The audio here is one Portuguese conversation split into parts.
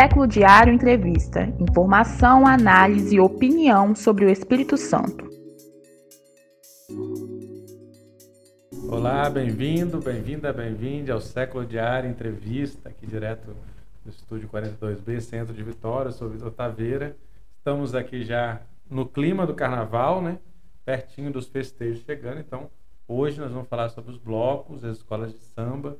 Século Diário Entrevista. Informação, análise e opinião sobre o Espírito Santo. Olá, bem-vindo, bem-vinda, bem-vinde ao Século Diário Entrevista, aqui direto do Estúdio 42B, Centro de Vitória. Sou Vitor Taveira. Estamos aqui já no clima do carnaval, né? Pertinho dos festejos chegando. Então, hoje nós vamos falar sobre os blocos, as escolas de samba.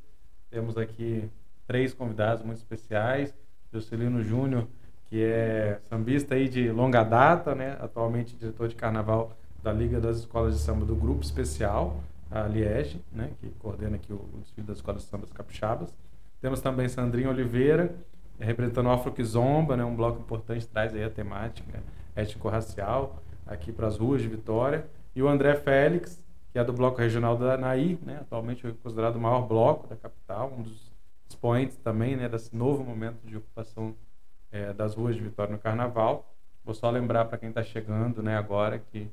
Temos aqui três convidados muito especiais. Juscelino Júnior, que é sambista aí de longa data, né? Atualmente diretor de carnaval da Liga das Escolas de Samba do Grupo Especial, a Liege, né? Que coordena aqui o, desfile das escolas de sambas capixabas. Temos também Sandrinho Oliveira, representando o Afro Kizomba, né? Um bloco importante, traz aí a temática étnico-racial aqui para as ruas de Vitória. E o André Félix, que é do bloco regional da Anaí, né? Atualmente considerado o maior bloco da capital, um dos expoentes também né, desse novo momento de ocupação é, das ruas de Vitória no Carnaval. Vou só lembrar para quem está chegando né, agora que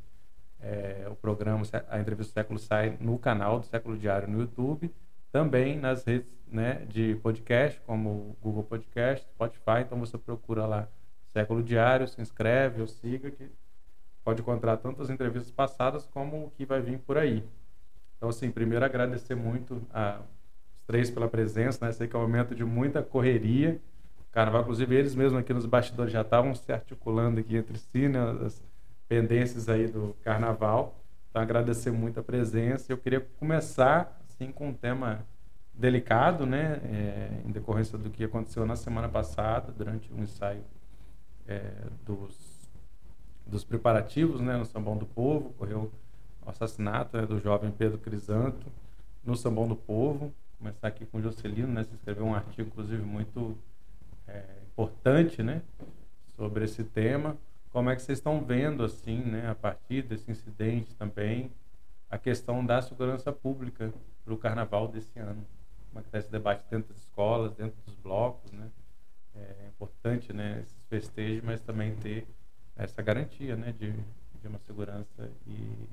é, o programa, a entrevista do século sai no canal do Século Diário no YouTube, também nas redes né, de podcast, como o Google Podcast, Spotify. Então você procura lá Século Diário, se inscreve ou siga, que pode encontrar tanto as entrevistas passadas como o que vai vir por aí. Então, assim, primeiro agradecer muito a três pela presença, né? Sei que é um momento de muita correria. Carnaval, inclusive eles mesmos aqui nos bastidores já estavam se articulando aqui entre si, né? As pendências aí do Carnaval. Então agradecer muito a presença. Eu queria começar assim com um tema delicado, né? É, em decorrência do que aconteceu na semana passada durante um ensaio é, dos dos preparativos, né? No Sambão do Povo ocorreu o assassinato né, do jovem Pedro Crisanto no Sambão do Povo começar aqui com o Jocelino, né? Você escreveu um artigo, inclusive, muito é, importante, né? Sobre esse tema. Como é que vocês estão vendo, assim, né? A partir desse incidente também, a questão da segurança pública para o Carnaval desse ano. Como é que está esse debate dentro das escolas, dentro dos blocos, né? É importante, né? Esses festejos, mas também ter essa garantia, né? De, de uma segurança e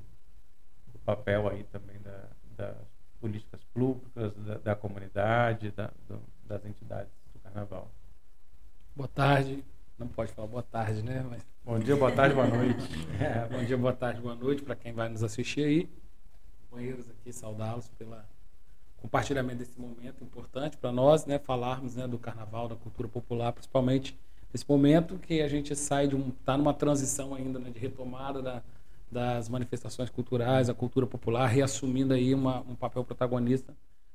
o papel aí também da, da políticas públicas, da, da comunidade, da, do, das entidades do carnaval. Boa tarde. Não pode falar boa tarde, né? Mas... Bom dia, boa tarde, boa noite. é, bom dia, boa tarde, boa noite para quem vai nos assistir aí. Companheiros aqui, saudá-los pelo compartilhamento desse momento importante para nós, né? Falarmos né, do carnaval, da cultura popular, principalmente nesse momento que a gente sai de um. está numa transição ainda né, de retomada da das manifestações culturais, a cultura popular, reassumindo aí uma, um papel protagonista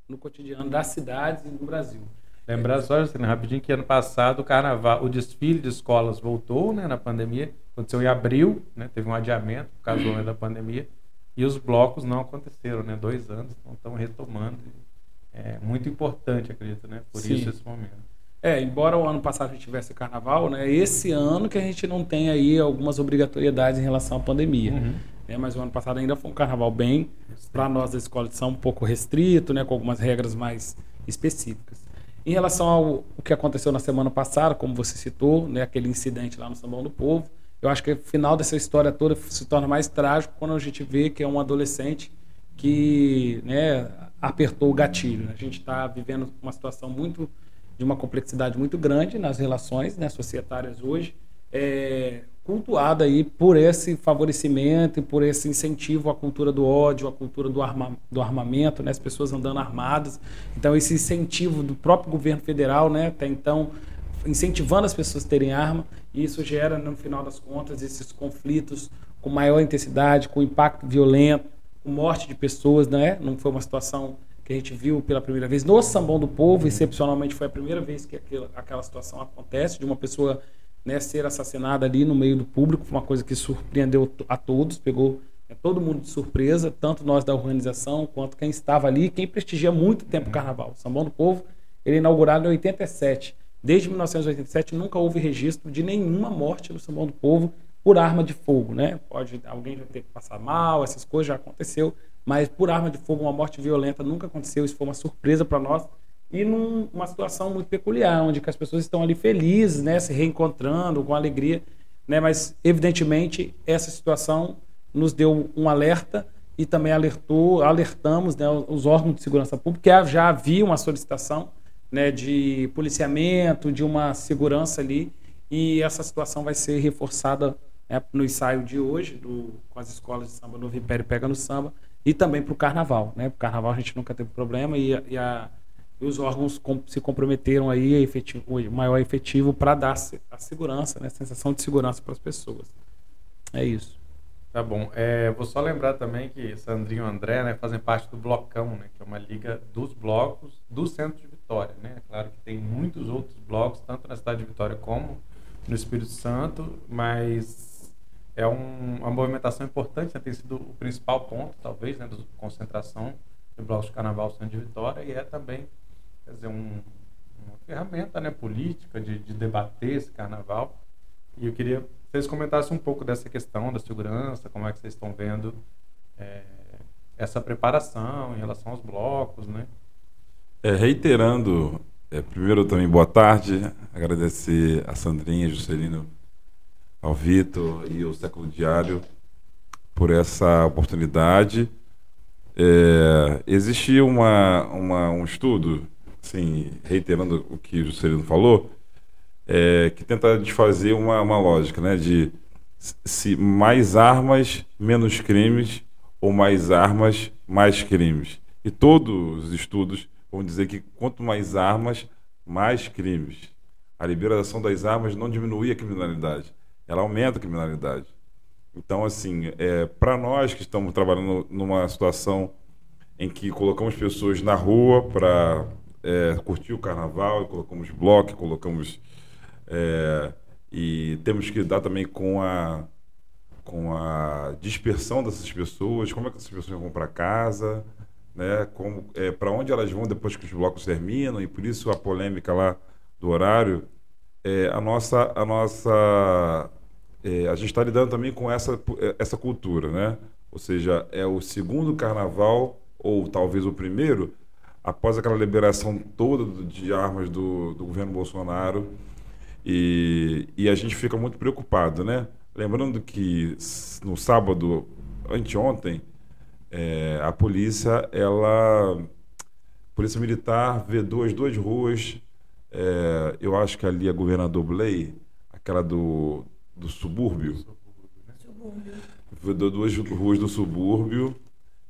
no cotidiano das cidades e do Brasil. Lembrar só, assim, rapidinho, que ano passado o carnaval, o desfile de escolas voltou, né, na pandemia, aconteceu em abril, né, teve um adiamento por causa né, da pandemia, e os blocos não aconteceram, né, dois anos, então estão retomando. É muito importante, acredito, né, por Sim. isso esse momento. É, embora o ano passado a gente tivesse carnaval, né? Esse ano que a gente não tem aí algumas obrigatoriedades em relação à pandemia. Uhum. Né, mas o ano passado ainda foi um carnaval bem, para nós da escola de São, um pouco restrito, né? Com algumas regras mais específicas. Em relação ao o que aconteceu na semana passada, como você citou, né? Aquele incidente lá no Sambão do Povo, eu acho que o final dessa história toda se torna mais trágico quando a gente vê que é um adolescente que, né? Apertou o gatilho. A gente está vivendo uma situação muito de uma complexidade muito grande nas relações né, societárias hoje, é, cultuada aí por esse favorecimento e por esse incentivo à cultura do ódio, à cultura do, arma, do armamento, né, as pessoas andando armadas. Então, esse incentivo do próprio governo federal, né, até então, incentivando as pessoas a terem arma, e isso gera, no final das contas, esses conflitos com maior intensidade, com impacto violento, com morte de pessoas, né? Não foi uma situação que a gente viu pela primeira vez no Sambão do Povo, excepcionalmente foi a primeira vez que aquela, aquela situação acontece, de uma pessoa né, ser assassinada ali no meio do público, foi uma coisa que surpreendeu a todos, pegou né, todo mundo de surpresa, tanto nós da organização, quanto quem estava ali, quem prestigia muito tempo o carnaval. O Sambão do Povo, ele é inaugurado em 87. Desde 1987 nunca houve registro de nenhuma morte no Sambão do Povo por arma de fogo, né? Pode alguém já ter passado mal, essas coisas já aconteceu, mas por arma de fogo, uma morte violenta nunca aconteceu. Isso foi uma surpresa para nós e numa situação muito peculiar, onde as pessoas estão ali felizes, né, se reencontrando com alegria, né, mas evidentemente essa situação nos deu um alerta e também alertou, alertamos né, os órgãos de segurança pública que já havia uma solicitação né, de policiamento, de uma segurança ali. E essa situação vai ser reforçada né, no ensaio de hoje, do, com as escolas de samba Novo Império Pega no Samba, e também para o carnaval. Né? Para o carnaval a gente nunca teve problema e, e, a, e os órgãos com, se comprometeram aí a efetivo, o maior efetivo para dar a segurança, né? a sensação de segurança para as pessoas. É isso. Tá bom. É, vou só lembrar também que Sandrinho e André né, fazem parte do Blocão, né, que é uma liga dos blocos do Centro de Vitória. Né? É claro que tem muitos outros blocos, tanto na cidade de Vitória como no Espírito Santo, mas é um, uma movimentação importante, né? tem sido o principal ponto, talvez, né, de concentração de blocos de carnaval Centro de Vitória, e é também quer dizer, um, uma ferramenta né, política de, de debater esse carnaval. E eu queria que vocês comentassem um pouco dessa questão da segurança, como é que vocês estão vendo é, essa preparação em relação aos blocos, né? É, reiterando, é, primeiro também boa tarde, agradecer a Sandrinha, Juscelino, ao Vitor e ao Século Diário por essa oportunidade. É, existia uma, uma, um estudo, assim, reiterando o que o Juscelino falou, é, que tenta desfazer uma, uma lógica, né? De se mais armas, menos crimes, ou mais armas, mais crimes. E todos os estudos vão dizer que quanto mais armas, mais crimes. A liberação das armas não diminui a criminalidade, ela aumenta a criminalidade. Então, assim, é, para nós que estamos trabalhando numa situação em que colocamos pessoas na rua para é, curtir o carnaval, colocamos bloco, colocamos é, e temos que lidar também com a, com a dispersão dessas pessoas, como é que essas pessoas vão para casa, né? Como, é, para onde elas vão depois que os blocos terminam, e por isso a polêmica lá do horário. É, a nossa, a nossa a gente está lidando também com essa, essa cultura, né? Ou seja, é o segundo carnaval, ou talvez o primeiro, após aquela liberação toda de armas do, do governo Bolsonaro e, e a gente fica muito preocupado, né? Lembrando que no sábado, anteontem, é, a polícia, ela. Polícia Militar vedou as duas ruas. É, eu acho que ali é governador Blay, aquela do, do subúrbio. Subúrbio. Duas ruas do subúrbio.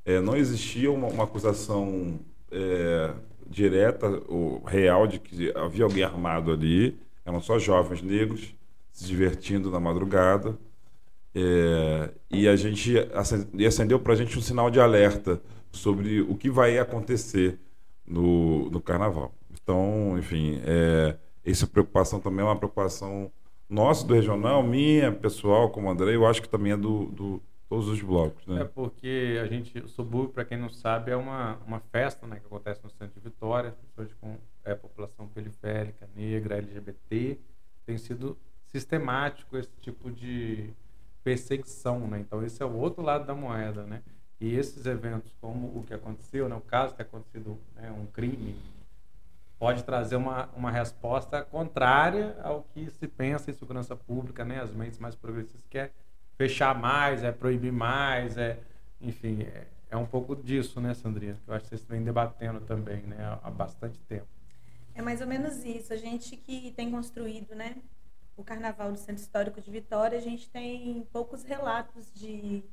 É, não existia uma, uma acusação é, direta ou real de que havia alguém armado ali eram só jovens negros se divertindo na madrugada. É, e a gente e acendeu para a gente um sinal de alerta sobre o que vai acontecer no, no carnaval. Então, enfim, é, essa preocupação também é uma preocupação nossa do regional, minha, pessoal, como André, eu acho que também é do, do todos os blocos. Né? É porque a gente, o subúrbio, para quem não sabe, é uma, uma festa né, que acontece no centro de Vitória, pessoas com é, população periférica, negra, LGBT, tem sido sistemático esse tipo de perseguição, né? Então esse é o outro lado da moeda, né? E esses eventos, como o que aconteceu, né? o caso ter acontecido né, um crime, pode trazer uma, uma resposta contrária ao que se pensa em segurança pública, né? As mentes mais progressistas quer fechar mais, é proibir mais, é, enfim, é, é um pouco disso, né, Sandrina? Que eu acho que vocês vêm debatendo também, né, há bastante tempo. É mais ou menos isso. A gente que tem construído, né, o Carnaval do Centro Histórico de Vitória, a gente tem poucos relatos de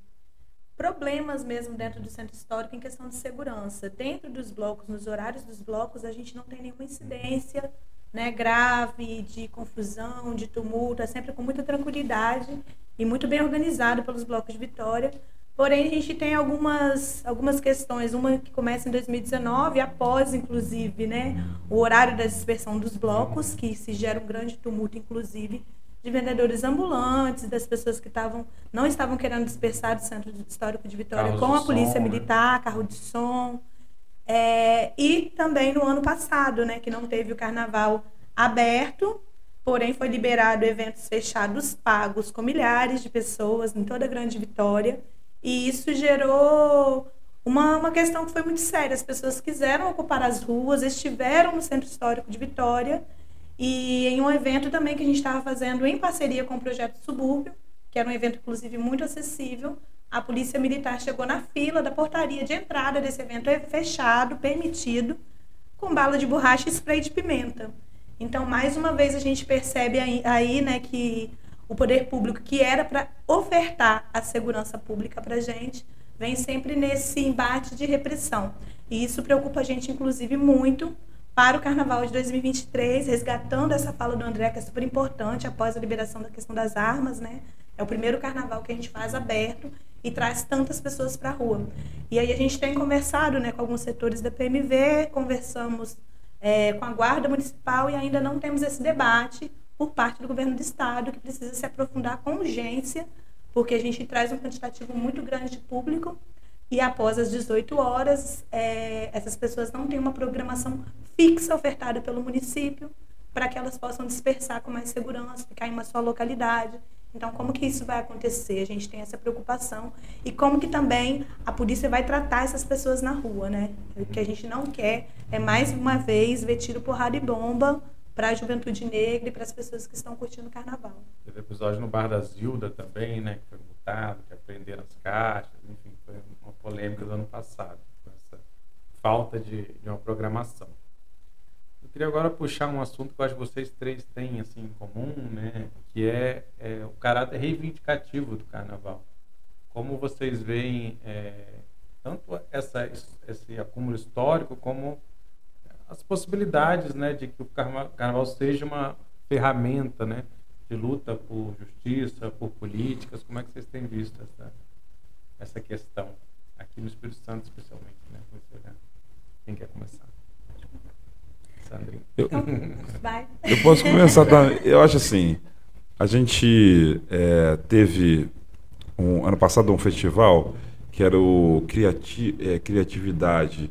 problemas mesmo dentro do centro histórico em questão de segurança. Dentro dos blocos, nos horários dos blocos, a gente não tem nenhuma incidência né, grave de confusão, de tumulto, é sempre com muita tranquilidade e muito bem organizado pelos blocos de Vitória. Porém, a gente tem algumas, algumas questões, uma que começa em 2019, após, inclusive, né, o horário da dispersão dos blocos, que se gera um grande tumulto, inclusive, de vendedores ambulantes, das pessoas que estavam não estavam querendo dispersar do Centro Histórico de Vitória com a Polícia som, né? Militar, carro de som. É, e também no ano passado, né, que não teve o carnaval aberto, porém foi liberado eventos fechados pagos com milhares de pessoas em toda a Grande Vitória. E isso gerou uma, uma questão que foi muito séria. As pessoas quiseram ocupar as ruas, estiveram no Centro Histórico de Vitória e em um evento também que a gente estava fazendo em parceria com o Projeto Subúrbio, que era um evento, inclusive, muito acessível, a Polícia Militar chegou na fila da portaria de entrada desse evento fechado, permitido, com bala de borracha e spray de pimenta. Então, mais uma vez, a gente percebe aí, aí né, que o poder público, que era para ofertar a segurança pública para a gente, vem sempre nesse embate de repressão. E isso preocupa a gente, inclusive, muito para o Carnaval de 2023, resgatando essa fala do André, que é super importante, após a liberação da questão das armas, né? É o primeiro carnaval que a gente faz aberto e traz tantas pessoas para a rua. E aí a gente tem conversado né, com alguns setores da PMV, conversamos é, com a Guarda Municipal e ainda não temos esse debate por parte do governo do Estado, que precisa se aprofundar com urgência, porque a gente traz um quantitativo muito grande de público e após as 18 horas, é, essas pessoas não têm uma programação fixa ofertada pelo município para que elas possam dispersar com mais segurança, ficar em uma só localidade. Então, como que isso vai acontecer? A gente tem essa preocupação. E como que também a polícia vai tratar essas pessoas na rua, né? O que a gente não quer é, mais uma vez, ver tiro, porrada e bomba para a juventude negra e para as pessoas que estão curtindo o carnaval. Teve episódio no Bar da Zilda também, né? Que foi multado, que aprenderam as caixas, enfim, polêmica do ano passado, com essa falta de, de uma programação. Eu queria agora puxar um assunto que eu acho que vocês três têm assim, em comum, né? que é, é o caráter reivindicativo do carnaval. Como vocês veem é, tanto essa, esse acúmulo histórico como as possibilidades né, de que o carnaval seja uma ferramenta né, de luta por justiça, por políticas. Como é que vocês têm visto essa, essa questão aqui no Espírito Santo, especialmente? Né? Quem quer começar? Eu, eu posso começar. Eu acho assim, a gente é, teve um, ano passado um festival que era o Criati é, Criatividade,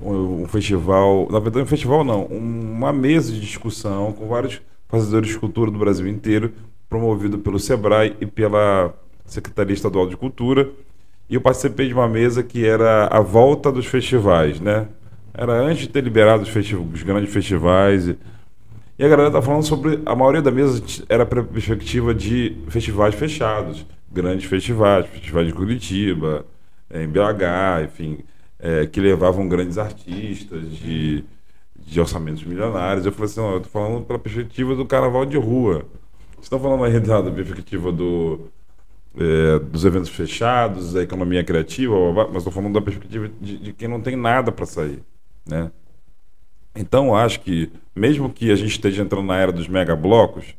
um, um, festival, na verdade um festival não, uma mesa de discussão com vários fazedores de cultura do Brasil inteiro, promovido pelo Sebrae e pela Secretaria Estadual de Cultura. E eu participei de uma mesa que era a volta dos festivais, né? Era antes de ter liberado os, os grandes festivais. E, a galera tá falando sobre. A maioria da mesa era para perspectiva de festivais fechados, grandes festivais, festivais de Curitiba, é, em BH, enfim, é, que levavam grandes artistas de, de orçamentos milionários. Eu falei assim: eu estou falando pela perspectiva do carnaval de rua. Vocês estão falando aí da perspectiva do, é, dos eventos fechados, da economia criativa, mas estou falando da perspectiva de, de quem não tem nada para sair. Né? Então, acho que, mesmo que a gente esteja entrando na era dos megablocos,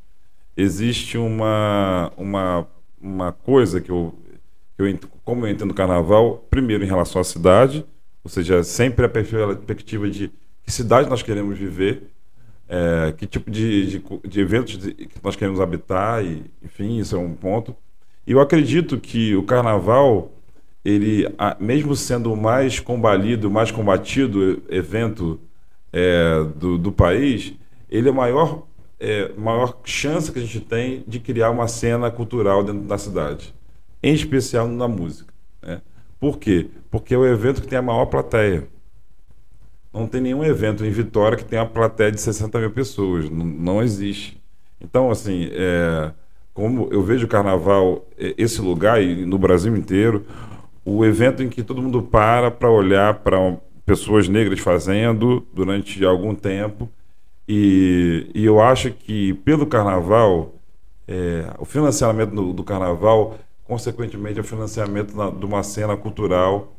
existe uma, uma, uma coisa que eu, que eu, como eu entendo o carnaval, primeiro em relação à cidade, ou seja, sempre a perspectiva de que cidade nós queremos viver, é, que tipo de, de, de eventos que nós queremos habitar, e, enfim, isso é um ponto. Eu acredito que o carnaval ele, mesmo sendo o mais combalido, mais combatido evento é, do, do, país, ele é a maior, é, maior chance que a gente tem de criar uma cena cultural dentro da cidade, em especial na música. Né? Por quê? Porque é o evento que tem a maior plateia. Não tem nenhum evento em Vitória que tenha uma plateia de 60 mil pessoas. Não, não existe. Então, assim, é, como eu vejo o carnaval, é, esse lugar, e no Brasil inteiro, o evento em que todo mundo para para olhar para pessoas negras fazendo durante algum tempo. E, e eu acho que pelo carnaval, é, o financiamento do, do, carnaval, consequentemente, é o financiamento na, de uma cena cultural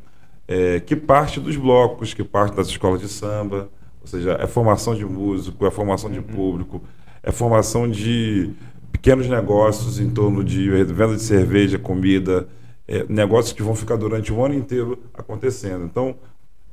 é, que parte dos blocos, que parte das escolas de samba, ou seja, é formação de músico, é formação de uhum. público, é formação de pequenos negócios em torno de venda de cerveja, comida, é, negócios que vão ficar durante o ano inteiro acontecendo. Então,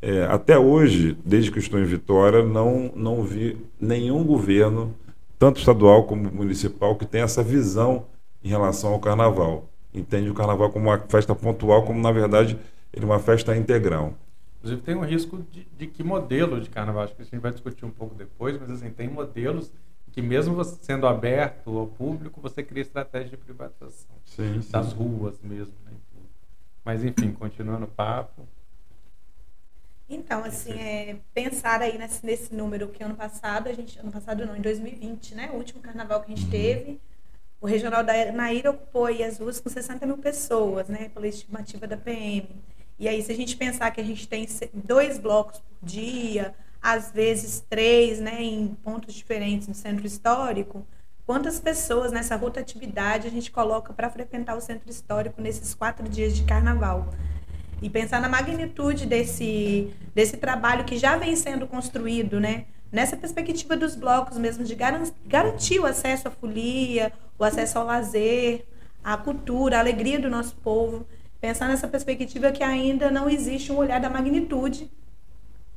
é, até hoje, desde que estou em Vitória, não, não vi nenhum governo, tanto estadual como municipal, que tenha essa visão em relação ao carnaval. Entende o carnaval como uma festa pontual, como na verdade ele é uma festa integral. Inclusive tem um risco de, de que modelo de carnaval, acho que a gente vai discutir um pouco depois, mas assim, tem modelos que mesmo sendo aberto ao público, você cria estratégia de privatização sim, das sim. ruas mesmo. Né? Mas enfim, continuando o papo. Então, assim, é, pensar aí nesse, nesse número que ano passado, a gente, ano passado não, em 2020, né? O último carnaval que a gente uhum. teve, o regional da Naira ocupou aí as ruas com 60 mil pessoas, né? Pela estimativa da PM. E aí, se a gente pensar que a gente tem dois blocos por dia, às vezes três, né, em pontos diferentes do centro histórico, quantas pessoas nessa rotatividade a gente coloca para frequentar o centro histórico nesses quatro dias de carnaval? E pensar na magnitude desse, desse trabalho que já vem sendo construído, né? Nessa perspectiva dos blocos mesmo, de garantir o acesso à folia, o acesso ao lazer, à cultura, à alegria do nosso povo. Pensar nessa perspectiva que ainda não existe um olhar da magnitude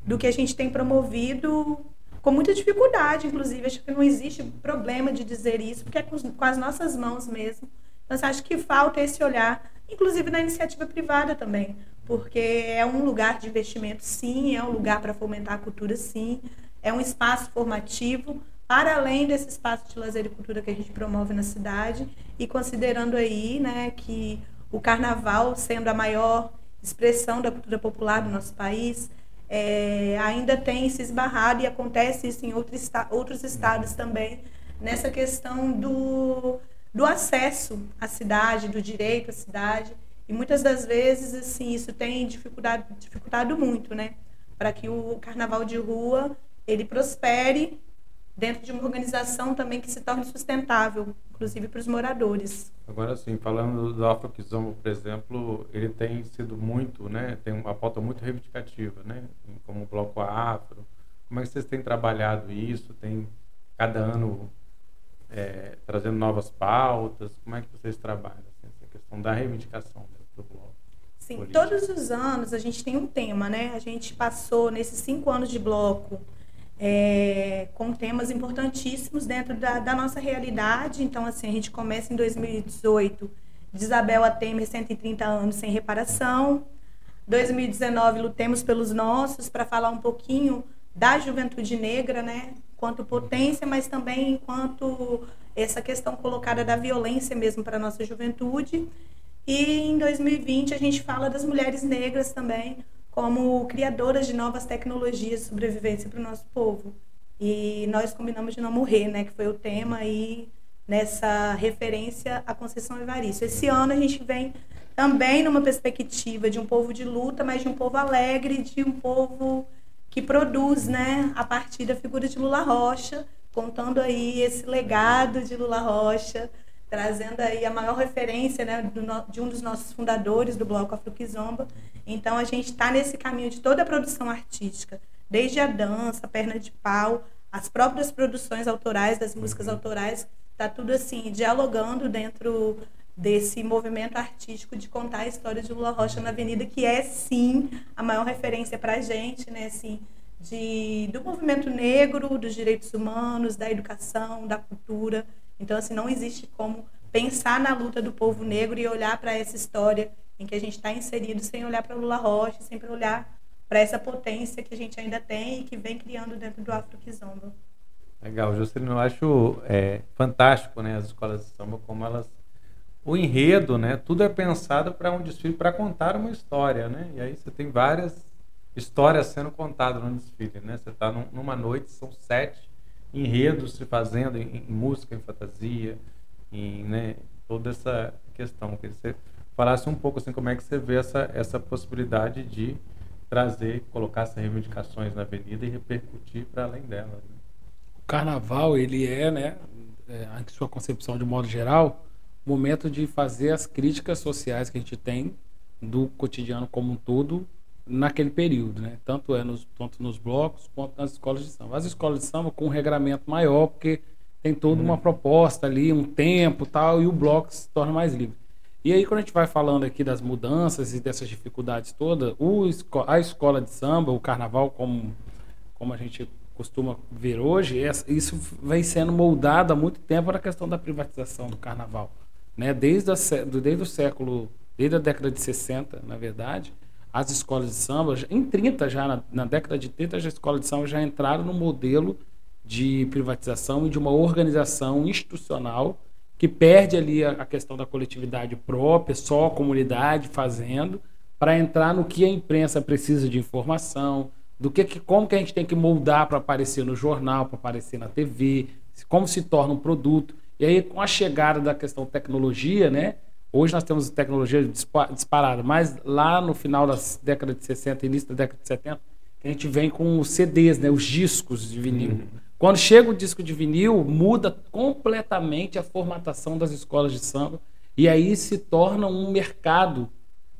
do que a gente tem promovido com muita dificuldade, inclusive. Acho que não existe problema de dizer isso, porque é com, com as nossas mãos mesmo. Mas acho que falta esse olhar, inclusive na iniciativa privada também, porque é um lugar de investimento, sim, é um lugar para fomentar a cultura, sim, é um espaço formativo, para além desse espaço de lazer e cultura que a gente promove na cidade, e considerando aí né, que o carnaval, sendo a maior expressão da cultura popular do nosso país, é, ainda tem se esbarrado e acontece isso em outros, outros estados também, nessa questão do, do acesso à cidade, do direito à cidade. E muitas das vezes, assim, isso tem dificultado, dificultado muito, né? Para que o carnaval de rua ele prospere dentro de uma organização também que se torne sustentável, inclusive para os moradores. Agora sim, falando do Afroquizombo, por exemplo, ele tem sido muito, né, tem uma pauta muito reivindicativa, né, como o Bloco Afro. Como é que vocês têm trabalhado isso? Tem cada ano é, trazendo novas pautas? Como é que vocês trabalham assim, essa questão da reivindicação do bloco? Sim, político? todos os anos a gente tem um tema, né? A gente passou nesses cinco anos de bloco é, com temas importantíssimos dentro da, da, nossa realidade. Então, assim, a gente começa em 2018, de Isabel a Temer, 130 anos sem reparação. 2019, Lutemos pelos Nossos, para falar um pouquinho da juventude negra, né? Quanto potência, mas também enquanto essa questão colocada da violência mesmo para a nossa juventude. E em 2020 a gente fala das mulheres negras também, como criadoras de novas tecnologias de sobrevivência para o nosso povo. E nós combinamos de não morrer, né, que foi o tema aí nessa referência à Conceição Evaristo. Esse ano a gente vem também numa perspectiva de um povo de luta, mas de um povo alegre, de um povo que produz, né, a partir da figura de Lula Rocha, contando aí esse legado de Lula Rocha, trazendo aí a maior referência né, do, de um dos nossos fundadores do Bloco Afroquizomba. Então, a gente está nesse caminho de toda a produção artística, desde a dança, a perna de pau, as próprias produções autorais, das músicas autorais, está tudo assim, dialogando dentro desse movimento artístico de contar a história de Lula Rocha na Avenida, que é, sim, a maior referência para a gente, né, assim, de, do movimento negro, dos direitos humanos, da educação, da cultura, então, assim, não existe como pensar na luta do povo negro e olhar para essa história em que a gente está inserido sem olhar para Lula Rocha, sem olhar para essa potência que a gente ainda tem e que vem criando dentro do Afro Kizomba. Legal, Juscelino, eu acho é, fantástico, né, as escolas de samba como elas o enredo, né, tudo é pensado para um desfile para contar uma história, né? E aí você tem várias histórias sendo contadas no desfile, né? Você está num, numa noite, são sete enredos se fazendo em, em música, em fantasia, em né, toda essa questão. Que você falasse um pouco assim como é que você vê essa, essa possibilidade de trazer, colocar essas reivindicações na avenida e repercutir para além delas. Né? O carnaval, ele é, né, é, em sua concepção de modo geral, momento de fazer as críticas sociais que a gente tem do cotidiano como um todo naquele período, né? Tanto é nos, tanto nos blocos quanto nas escolas de samba. As escolas de samba com um regramento maior, porque tem toda uma uhum. proposta ali, um tempo tal, e o bloco se torna mais livre. E aí, quando a gente vai falando aqui das mudanças e dessas dificuldades todas, o, a escola de samba, o carnaval, como, como a gente costuma ver hoje, isso vem sendo moldado há muito tempo na questão da privatização do carnaval. Né? Desde, a, desde o século, desde a década de 60, na verdade, as escolas de samba, em 30 já, na, na década de 30, as escolas de samba já entraram no modelo de privatização e de uma organização institucional que perde ali a, a questão da coletividade própria, só a comunidade fazendo, para entrar no que a imprensa precisa de informação, do que, que como que a gente tem que moldar para aparecer no jornal, para aparecer na TV, como se torna um produto. E aí, com a chegada da questão tecnologia, né, Hoje nós temos tecnologia disparada, mas lá no final das décadas de 60 início da década de 70, a gente vem com os CDs, né, os discos de vinil. Uhum. Quando chega o disco de vinil, muda completamente a formatação das escolas de samba e aí se torna um mercado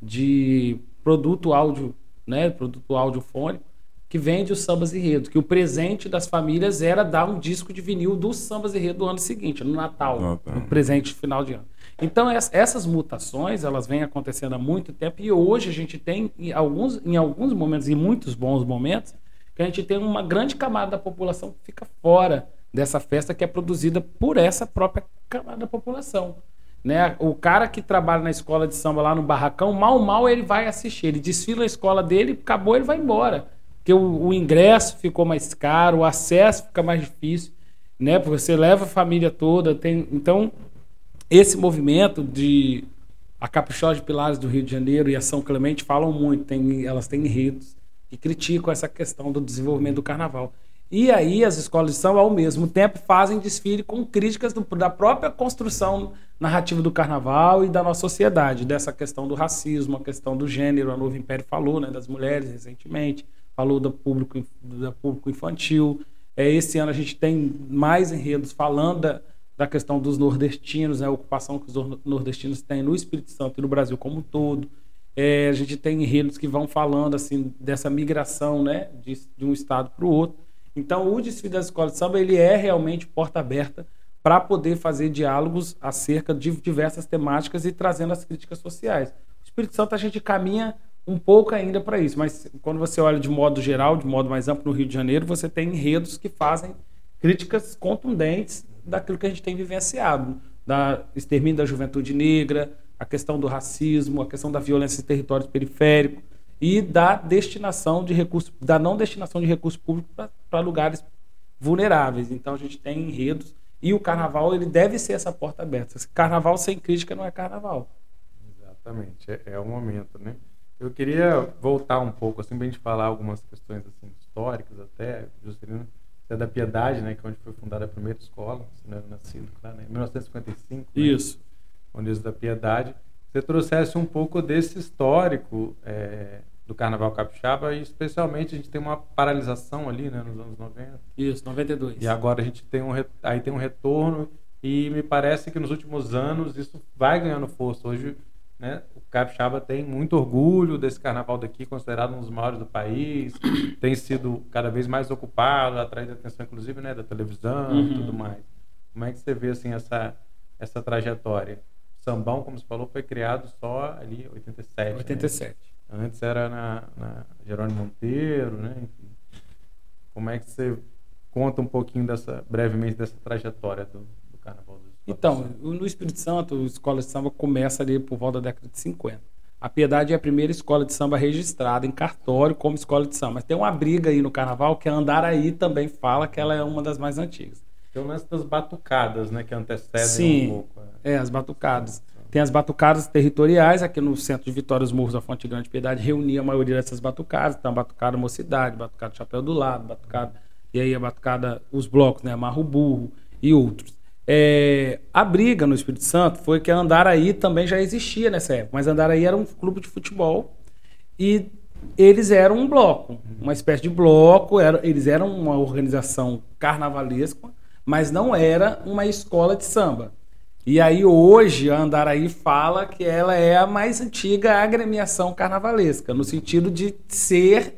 de produto áudio, né, produto audiofônico que vende os sambas e enredos, que o presente das famílias era dar um disco de vinil dos sambas e enredos do ano seguinte, no Natal, no presente final de ano. Então essas mutações elas vêm acontecendo há muito tempo e hoje a gente tem em alguns, em alguns momentos, em muitos bons momentos, que a gente tem uma grande camada da população que fica fora dessa festa que é produzida por essa própria camada da população. Né? O cara que trabalha na escola de samba lá no barracão, mal mal ele vai assistir, ele desfila a escola dele, acabou, ele vai embora. Porque o, o ingresso ficou mais caro, o acesso fica mais difícil, né? Porque você leva a família toda, tem, então esse movimento de a Caprichosa de Pilares do Rio de Janeiro e a São Clemente falam muito, tem, elas têm enredos que criticam essa questão do desenvolvimento do carnaval. E aí as escolas de samba, ao mesmo tempo, fazem desfile com críticas do, da própria construção narrativa do carnaval e da nossa sociedade, dessa questão do racismo, a questão do gênero, a Novo Império falou, né, das mulheres recentemente, falou do público, do público infantil. É, esse ano a gente tem mais enredos falando da, da questão dos nordestinos, né, a ocupação que os nordestinos têm no Espírito Santo e no Brasil como um todo. É, a gente tem enredos que vão falando assim dessa migração né, de, de um estado para o outro. Então, o desfile das escolas de samba ele é realmente porta aberta para poder fazer diálogos acerca de diversas temáticas e trazendo as críticas sociais. O Espírito Santo a gente caminha um pouco ainda para isso, mas quando você olha de modo geral, de modo mais amplo no Rio de Janeiro, você tem enredos que fazem críticas contundentes daquilo que a gente tem vivenciado, da extermínio da juventude negra, a questão do racismo, a questão da violência em territórios periféricos e da destinação de recursos, da não destinação de recursos públicos para lugares vulneráveis. Então a gente tem enredos e o carnaval ele deve ser essa porta aberta. Carnaval sem crítica não é carnaval. Exatamente, é, é o momento, né? Eu queria voltar um pouco assim a gente falar algumas questões assim históricas até, Juscelino é da Piedade, né, que é onde foi fundada a primeira escola, se não era nascido, claro, né, em 1955. Né, Isso. Né, Unidos da Piedade. Você trouxesse um pouco desse histórico é, do Carnaval Capixaba e especialmente a gente tem uma paralisação ali, né, nos anos 90. Isso, 92. E agora a gente tem um aí tem um retorno e me parece que nos últimos anos isso vai ganhando força. Hoje, né, Capixaba tem muito orgulho desse carnaval daqui, considerado um dos maiores do país, tem sido cada vez mais ocupado, atrai atenção inclusive, né, da televisão e uhum. tudo mais. Como é que você vê assim essa essa trajetória? Sambão, como você falou, foi criado só ali em 87. 87. Né? Antes era na, na Jerônimo Monteiro, né? Enfim. Como é que você conta um pouquinho dessa, brevemente dessa trajetória do Então, no Espírito Santo, a escola de samba começa ali por volta da década de 50. A Piedade é a primeira escola de samba registrada em cartório como escola de samba. Mas tem uma briga aí no carnaval que a Andaraí também fala que ela é uma das mais antigas. Tem o lance das batucadas, né? Que antecedem Sim, um pouco. É. é, as batucadas. Tem as batucadas territoriais, aqui no centro de Vitória, os Morros da Fonte Grande Piedade reunia a maioria dessas batucadas. Então, a batucada Mocidade, batucada Chapéu do Lado, batucada. E aí a batucada, os blocos, né? Amarro Burro e outros. É, a briga no Espírito Santo foi que a Andaraí também já existia nessa época, mas a Andaraí era um clube de futebol e eles eram um bloco, uma espécie de bloco, era, eles eram uma organização carnavalesca mas não era uma escola de samba. E aí hoje a Andaraí fala que ela é a mais antiga agremiação carnavalesca, no sentido de ser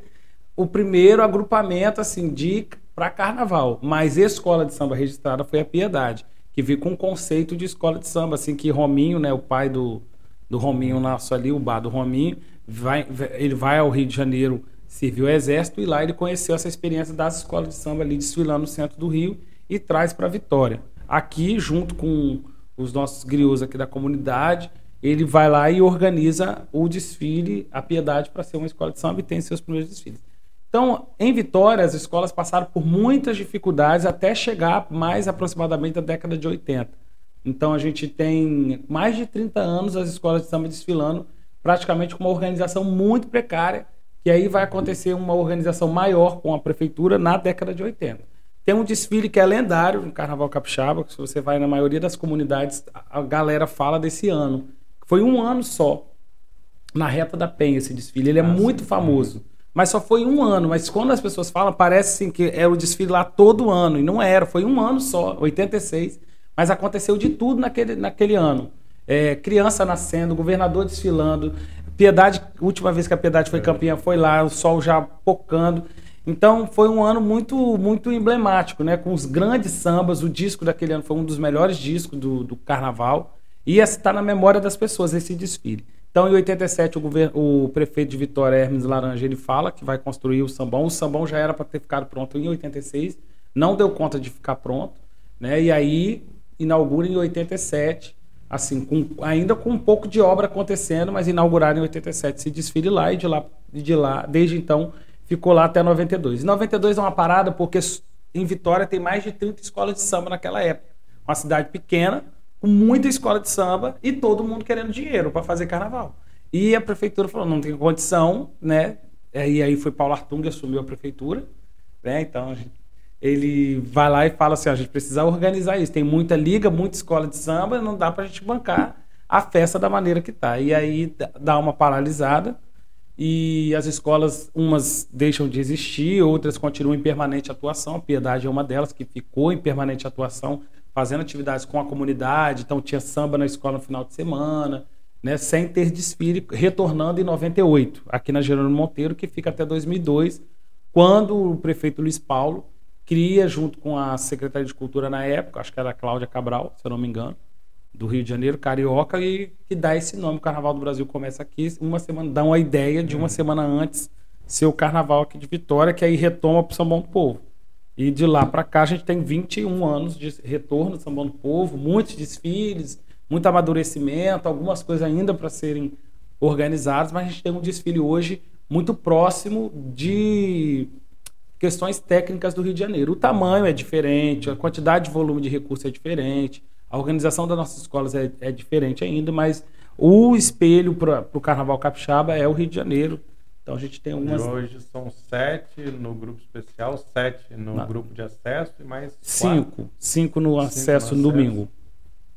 o primeiro agrupamento assim de para carnaval. Mas escola de samba registrada foi a Piedade, que veio com o conceito de escola de samba, assim que Rominho, né, o pai do, do Rominho nosso ali, o bar do Rominho, vai, ele vai ao Rio de Janeiro, serviu o exército e lá ele conheceu essa experiência das escolas de samba ali desfilando no centro do Rio e traz para Vitória. Aqui, junto com os nossos griots aqui da comunidade, ele vai lá e organiza o desfile, a Piedade, para ser uma escola de samba e tem seus primeiros desfiles. Então, em Vitória, as escolas passaram por muitas dificuldades até chegar mais aproximadamente da década de 80. Então, a gente tem mais de 30 anos as escolas de samba desfilando, praticamente com uma organização muito precária, que aí vai acontecer uma organização maior com a prefeitura na década de 80. Tem um desfile que é lendário no Carnaval Capixaba, que se você vai na maioria das comunidades, a galera fala desse ano. Foi um ano só, na Reta da Penha, esse desfile. Ele é ah, muito sim, famoso. Mas só foi um ano. Mas quando as pessoas falam, parece assim que é o desfile lá todo ano. E não era, foi um ano só, 86. Mas aconteceu de tudo naquele, naquele ano. É, criança nascendo, governador desfilando, Piedade, última vez que a Piedade foi campeã, foi lá, o sol já pocando. Então foi um ano muito muito emblemático, né? Com os grandes sambas. O disco daquele ano foi um dos melhores discos do, do carnaval. E está na memória das pessoas esse desfile. Então, em 87, o, governo, o prefeito de Vitória, Hermes Laranja, ele fala que vai construir o sambão. O sambão já era para ter ficado pronto em 86, não deu conta de ficar pronto, né? E aí inaugura em 87, assim, com, ainda com um pouco de obra acontecendo, mas inauguraram em 87 esse desfile lá e de lá, de lá, desde então, ficou lá até 92. E 92 é uma parada porque em Vitória tem mais de 30 escolas de samba naquela época. Uma cidade pequena, com muita escola de samba e todo mundo querendo dinheiro para fazer carnaval. E a prefeitura falou, não tem condição, né? E aí foi Paulo Artung que assumiu a prefeitura, né? Então ele vai lá e fala assim, a gente precisa organizar isso. Tem muita liga, muita escola de samba, não dá para a gente bancar a festa da maneira que tá. E aí dá uma paralisada e as escolas, umas deixam de existir, outras continuam em permanente atuação. A Piedade é uma delas que ficou em permanente atuação fazendo atividades com a comunidade, então tinha samba na escola no final de semana, né, sem ter desfile, retornando em 98, aqui na Jerônimo Monteiro, que fica até 2002, quando o prefeito Luiz Paulo cria, junto com a secretária de Cultura na época, acho que era a Cláudia Cabral, se eu não me engano, do Rio de Janeiro, carioca, e que dá esse nome. O Carnaval do Brasil começa aqui, uma semana, dá uma ideia de uma uhum. semana antes ser o Carnaval aqui de Vitória, que aí retoma para o São Bom do Povo. E de lá para cá a gente tem 21 anos de retorno do Sambão do Povo, muitos desfiles, muito amadurecimento, algumas coisas ainda para serem organizadas, mas a gente tem um desfile hoje muito próximo de questões técnicas do Rio de Janeiro. O tamanho é diferente, a quantidade de volume de recursos é diferente, a organização das nossas escolas é, é diferente ainda, mas o espelho para o Carnaval Capixaba é o Rio de Janeiro. Então a gente tem algumas. E hoje são sete no grupo especial, sete no Não. grupo de acesso e mais. Cinco. Quatro. Cinco no acesso no, domingo.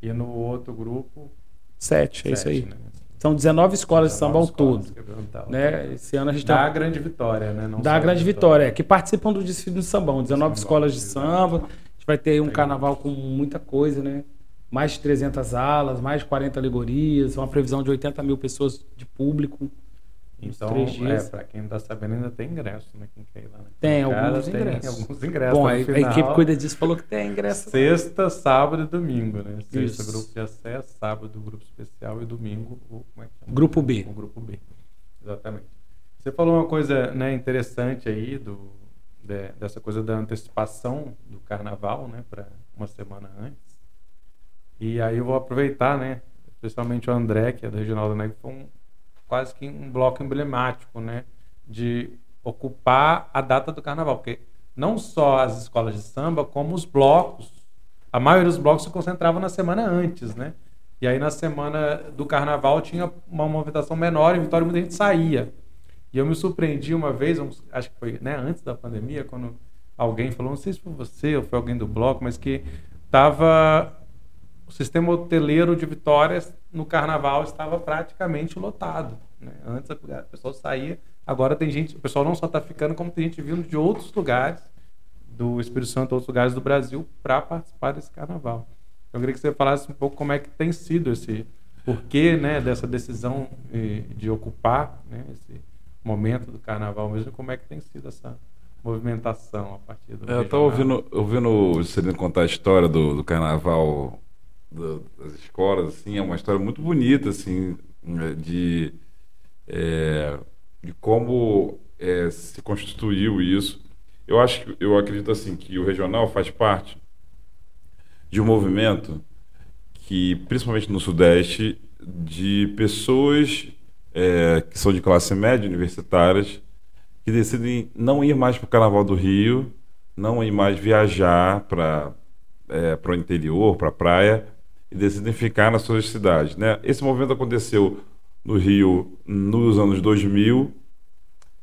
E no outro grupo. Sete, é isso aí. Né? São 19 escolas 19 de samba ao todo. Né? Esse ano a gente dá a grande vitória, né? Não dá a grande vitória, é, que participam do desfile do sambão. 19 escolas de samba. A gente vai ter um carnaval com muita coisa, né? Mais de 300 alas, mais de 40 alegorias, uma previsão de 80 mil pessoas de público. Então, é, para quem não está sabendo, ainda tem ingresso, né? Quem quer ir lá, né? Tem alguns tem ingressos. alguns ingressos. Bom, a, final, a, equipe cuida disso falou que tem ingresso. Sexta, sábado e domingo, né? Sexta, Isso. grupo de acesso, sábado, grupo especial e domingo, o, como é que chama? Grupo B. O grupo B. Exatamente. Você falou uma coisa né, interessante aí do, de, dessa coisa da antecipação do carnaval, né? Para uma semana antes. E aí eu vou aproveitar, né? Especialmente o André, que é da Regional da Neg, foi um quase que um bloco emblemático, né, de ocupar a data do carnaval, porque não só as escolas de samba, como os blocos, a maioria dos blocos se concentrava na semana antes, né? E aí na semana do carnaval tinha uma movimentação menor e em Vitória muita gente saía. E eu me surpreendi uma vez, acho que foi né, antes da pandemia, quando alguém falou, não sei se foi você ou foi alguém do bloco, mas que estava o sistema hoteleiro de Vitória no carnaval estava praticamente lotado. Né? Antes a pessoa saía, agora tem gente, o pessoal não só está ficando, como tem gente vindo de outros lugares do Espírito Santo, outros lugares do Brasil, para participar desse carnaval. Eu queria que você falasse um pouco como é que tem sido esse porquê né, dessa decisão eh, de ocupar né, esse momento do carnaval mesmo, como é que tem sido essa movimentação a partir do. É, eu estava ouvindo, ouvindo o Celino contar a história do, do carnaval das escolas, assim, é uma história muito bonita, assim, né, de, é, de como é, se constituiu isso. Eu acho que, eu acredito assim que o regional faz parte de um movimento que, principalmente no Sudeste, de pessoas é, que são de classe média, universitárias, que decidem não ir mais para o Carnaval do Rio, não ir mais viajar para é, para o interior, para a praia, e ficar nas suas cidades. Né? Esse movimento aconteceu no Rio nos anos 2000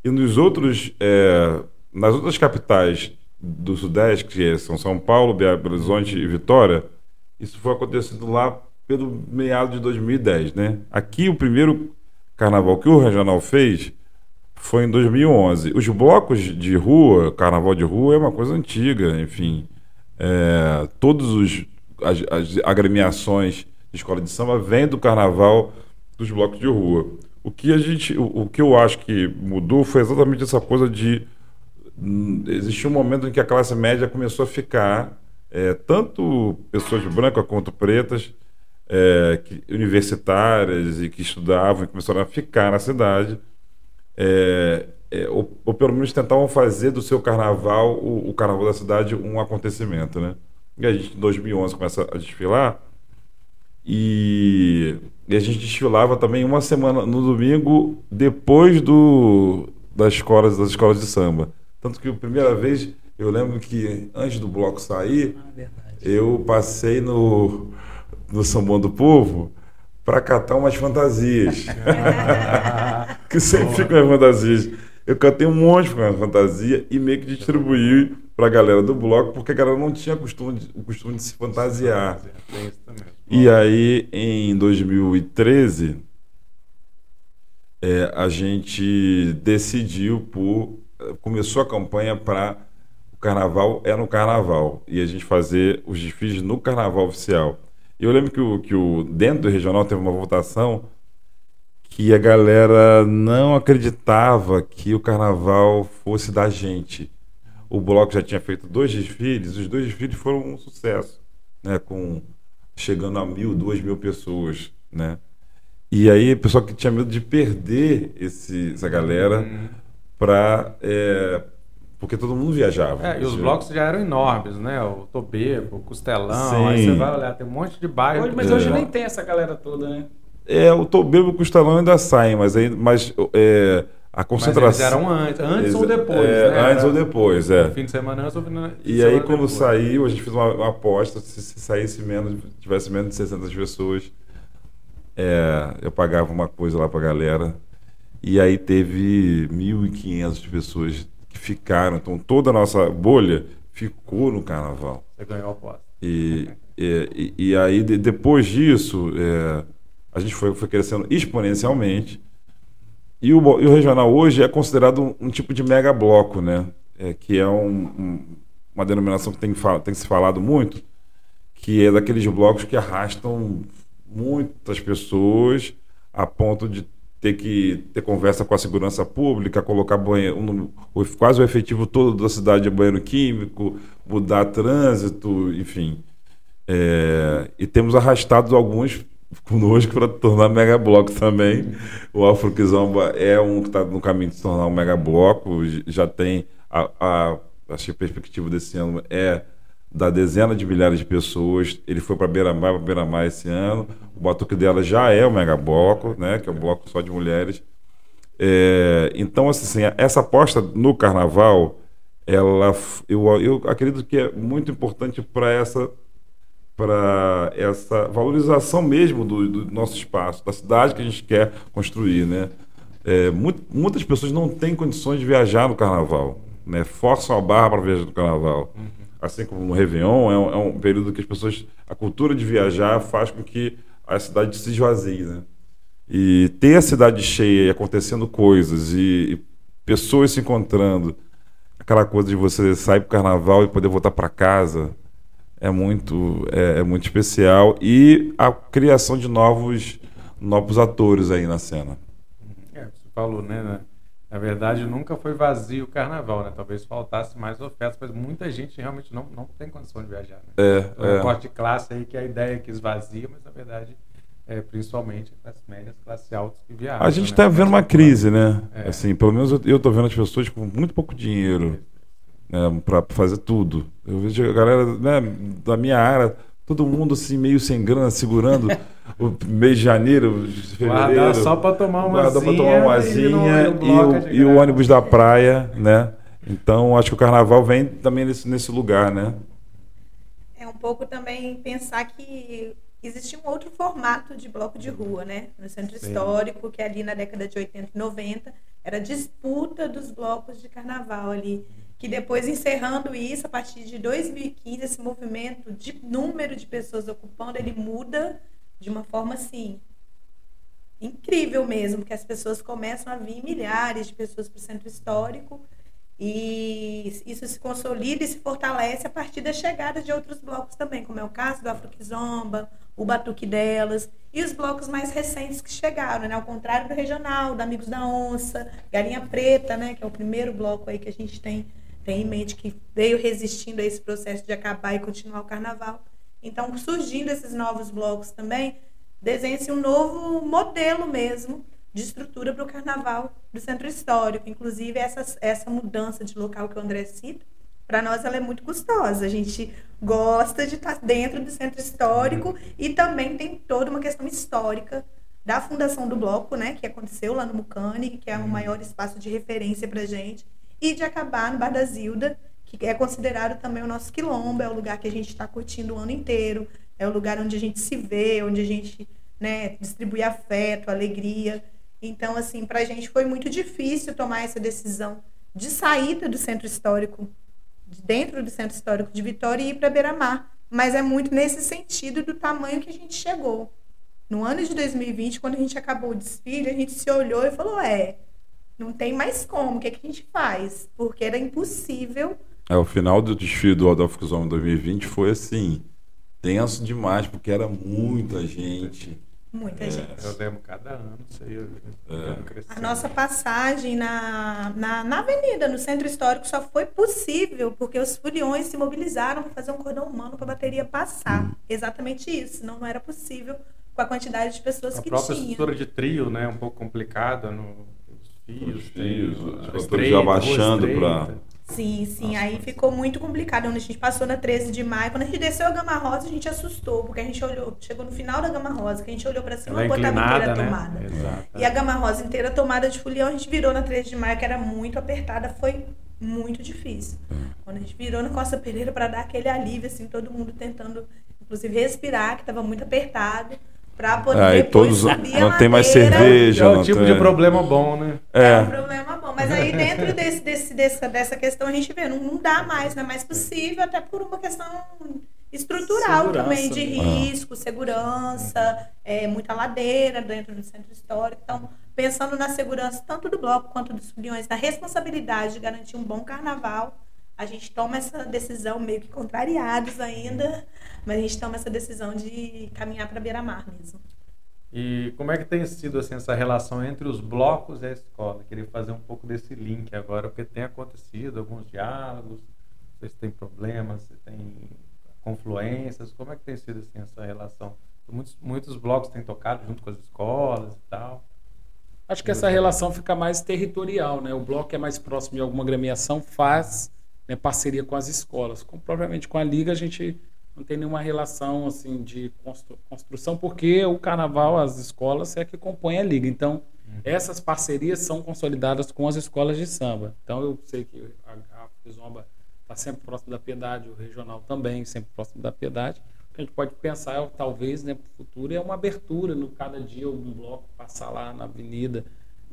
e nos outros, é, nas outras capitais do Sudeste, que são São Paulo, Belo Horizonte e Vitória, isso foi acontecendo lá pelo meado de 2010. Né? Aqui, o primeiro carnaval que o Regional fez foi em 2011. Os blocos de rua, carnaval de rua, é uma coisa antiga, enfim. É, todos os as, as agremiações de escola de samba vêm do carnaval dos blocos de rua. O que a gente, o, o que eu acho que mudou foi exatamente essa coisa de hum, existiu um momento em que a classe média começou a ficar é, tanto pessoas brancas quanto pretas é, que, universitárias e que estudavam e começaram a ficar na cidade é, é, ou, ou, pelo menos tentavam fazer do seu carnaval, o, o, carnaval da cidade, um acontecimento, né? E a gente, em 2011, começa a desfilar e, e a gente desfilava também uma semana no domingo depois do, das escolas das escolas de samba. Tanto que a primeira vez, eu lembro que antes do bloco sair, ah, eu passei no, no Sambão do Povo para catar umas fantasias. que sempre ficam as fantasias. Eu cantei um monte de fantasia e meio que distribuí para a galera do bloco, porque a galera não tinha costume de, o costume de se fantasiar. E aí, em 2013, é, a gente decidiu por. Começou a campanha para o carnaval é no carnaval. E a gente fazer os desfiles no carnaval oficial. E eu lembro que, o, que o, dentro do regional teve uma votação que a galera não acreditava que o carnaval fosse da gente. O bloco já tinha feito dois desfiles, os dois desfiles foram um sucesso, né? Com chegando a mil, duas mil pessoas, né? E aí, o pessoal que tinha medo de perder esse, essa galera uhum. para é, porque todo mundo viajava. É, e os blocos já eram enormes, né? O Tobego, o Costelão, Sim. aí você vai olhar, tem um monte de bairro. Hoje, mas é. hoje nem tem essa galera toda, né? É, o Tobego e o Costelão ainda saem, mas, aí, mas é, a concentração. Mas eram antes, antes ou depois, é, né? Antes ou depois, é. fim de semana antes ou fim de E aí, quando depois. saiu, a gente fez uma, uma aposta: se, se, saísse menos, tivesse menos de 600 pessoas, é, eu pagava uma coisa lá pra galera. E aí teve 1.500 pessoas que ficaram. Então toda a nossa bolha ficou no carnaval. Você ganhou a aposta. E, e, e, aí, de, depois disso, é, a gente foi, foi crescendo exponencialmente. E o, e o regional hoje é considerado um, um tipo de mega bloco, né? É, que é um, um, uma denominação que tem, tem se falado muito, que é daqueles blocos que arrastam muitas pessoas a ponto de ter que ter conversa com a segurança pública, colocar banheiro, um, quase o efetivo todo da cidade de banheiro químico, mudar trânsito, enfim. É, e temos arrastado alguns conosco para tornar mega bloco também. O Afroquizomba é um que está no caminho de se tornar um mega bloco, já tem a, a, acho que a perspectiva desse ano é da dezena de milhares de pessoas. Ele foi para Beira-Mar, para Beira-Mar esse ano. O batuque dela já é o mega bloco, né, que é um bloco só de mulheres. É, então, assim, essa aposta no carnaval, ela, eu, eu acredito que é muito importante para essa para essa valorização mesmo do, do, nosso espaço, da cidade que a gente quer construir, né? É, muito, muitas pessoas não têm condições de viajar no carnaval, né? Forçam a barra para viajar no carnaval. Uhum assim como no Réveillon, é um, é um, período que as pessoas. A cultura de viajar faz com que a cidade se esvazie, né? E ter a cidade cheia e acontecendo coisas e, e pessoas se encontrando, aquela coisa de você sair para o carnaval e poder voltar para casa, é muito, é, é, muito especial. E a criação de novos, novos atores aí na cena. É, você falou, né? Na verdade, nunca foi vazio o carnaval, né? Talvez faltasse mais ofertas, mas muita gente realmente não, não tem condição de viajar. Né? É, então, é. corte de classe aí que a ideia é que esvazia, mas na verdade é principalmente as médias, classe altas que viajam. A gente está né? vendo uma crise, né? É. Assim, pelo menos eu estou vendo as pessoas com muito pouco dinheiro né, para fazer tudo. Eu vejo a galera né, da minha área todo mundo assim meio sem grana, segurando o mês de janeiro, fevereiro. Guardar só para tomar uma para tomar uma asinha e, no, e, o, e, o, ônibus da praia, né? Então acho que o carnaval vem também nesse, nesse lugar, né? É um pouco também pensar que existia um outro formato de bloco de rua, né? No centro Sim. histórico, que ali na década de 80 e 90 era disputa dos blocos de carnaval ali que depois encerrando isso, a partir de 2015, esse movimento de número de pessoas ocupando, ele muda de uma forma assim incrível mesmo, que as pessoas começam a vir milhares de pessoas para o centro histórico e isso se consolida e se fortalece a partir da chegada de outros blocos também, como é o caso do Afroquizomba, o Batuque Delas e os blocos mais recentes que chegaram, né? Ao contrário do regional, do Amigos da Onça, Galinha Preta, né? Que é o primeiro bloco aí que a gente tem, tem em mente que veio resistindo a esse processo de acabar e continuar o carnaval. Então, surgindo esses novos blocos também, desenha-se um novo modelo mesmo de estrutura para o carnaval do centro histórico. Inclusive, essa, essa mudança de local que o André cita, para nós ela é muito custosa. A gente gosta de estar dentro do centro histórico e também tem toda uma questão histórica da fundação do bloco, né, que aconteceu lá no Mucane, que é o maior espaço de referência para gente, e de acabar no Bar da Zilda, que é considerado também o nosso quilombo, é o lugar que a gente está curtindo o ano inteiro, é o lugar onde a gente se vê, onde a gente né, distribui afeto, alegria. Então, assim, para a gente foi muito difícil tomar essa decisão de saída do centro histórico, de dentro do centro histórico de Vitória e ir para Beira-Mar. Mas é muito nesse sentido do tamanho que a gente chegou. No ano de 2020, quando a gente acabou o desfile, a gente se olhou e falou: é, não tem mais como, o que, é que a gente faz? Porque era impossível. É, o final do desfile do Adolfo Cusão 2020 foi assim, tenso demais, porque era muita gente. Muita é, gente. Eu lembro cada ano, sei, é. A nossa passagem na, na, na, avenida, no centro histórico, só foi possível porque os furiões se mobilizaram para fazer um cordão humano para a bateria passar. Hum. Exatamente isso. Não, não era possível com a quantidade de pessoas a que tinha. A própria estrutura de trio, né? Um pouco complicada no, fios. Os fios, os fios já baixando para Sim, sim. Nossa, aí ficou muito complicado. Quando a gente passou na 13 de maio, quando a gente desceu a Gama Rosa, a gente assustou, porque a gente olhou, chegou no final da Gama Rosa, que a gente olhou para cima, e a rua estava inteira né? tomada. Exato. E a Gama Rosa inteira tomada de folião, a gente virou na 13 de maio, que era muito apertada, foi muito difícil. Quando a gente virou na Costa Pereira para dar aquele alívio, assim, todo mundo tentando, inclusive, respirar, que estava muito apertado para poder Aí todos subir não tem mais cerveja, é o tipo tem... de problema bom, né? É. é um problema bom, mas aí dentro desse, desse, dessa, dessa questão a gente vê, não, não dá mais, não é mais possível, até por uma questão estrutural segurança, também, de né? risco, segurança, é, muita ladeira dentro do centro histórico. Então, pensando na segurança tanto do bloco quanto dos foliões, na responsabilidade de garantir um bom carnaval, a gente toma essa decisão meio que contrariados ainda, mas a gente toma essa decisão de caminhar para beira-mar mesmo. E como é que tem sido assim, essa relação entre os blocos e a escola? Queria fazer um pouco desse link agora, porque tem acontecido alguns diálogos, não sei se tem problemas, se tem confluências, como é que tem sido assim, essa relação? Muitos, muitos blocos têm tocado junto com as escolas e tal. Acho que essa relação fica mais territorial, né? O bloco é mais próximo de alguma gremiação, faz né, parceria com as escolas. Com, propriamente com a liga a gente não tem nenhuma relação assim de constru, construção, porque o carnaval, as escolas é que compõem a liga. Então, uhum. essas parcerias são consolidadas com as escolas de samba. Então, eu sei que a, a Fizomba está sempre próximo da Piedade, o regional também, sempre próximo da Piedade. O que a gente pode pensar, é, talvez, né, para o futuro, é uma abertura no cada dia algum bloco passar lá na avenida,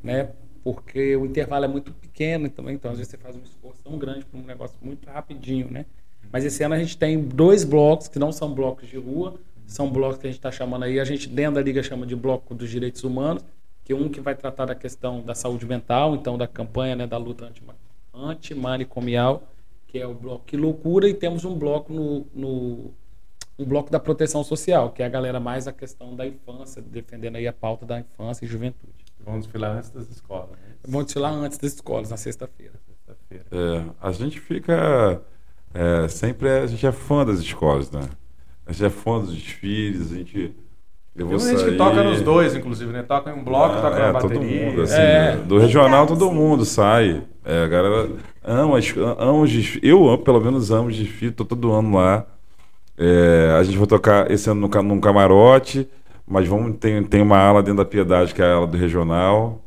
né, porque o intervalo é muito pequeno também, então às vezes você faz um esforço tão grande para um negócio muito rapidinho, né? Mas esse ano a gente tem dois blocos que não são blocos de rua, são blocos que a gente está chamando aí, a gente dentro da liga chama de bloco dos direitos humanos, que é um que vai tratar da questão da saúde mental, então da campanha né, da luta antimanicomial, que é o bloco Que Loucura, e temos um bloco no, no um bloco da proteção social, que é a galera mais a questão da infância, defendendo aí a pauta da infância e juventude. Vão desfilar antes das escolas. Né? Vão desfilar antes das escolas, na sexta-feira. É, a gente fica. É, sempre a gente é fã das escolas, né? A gente é fã dos desfiles, a gente. Eu vou Tem gente que toca nos dois, inclusive, né? Toca em um bloco, ah, toca é, na bateria. Todo mundo, assim, é. Do regional todo mundo sai. É, a galera ama, ama os desfiles. Eu, pelo menos, amo os desfiles, tô todo ano lá. É, a gente vai tocar esse ano num camarote. Mas vamos tem, tem uma ala dentro da Piedade, que é a ala do regional.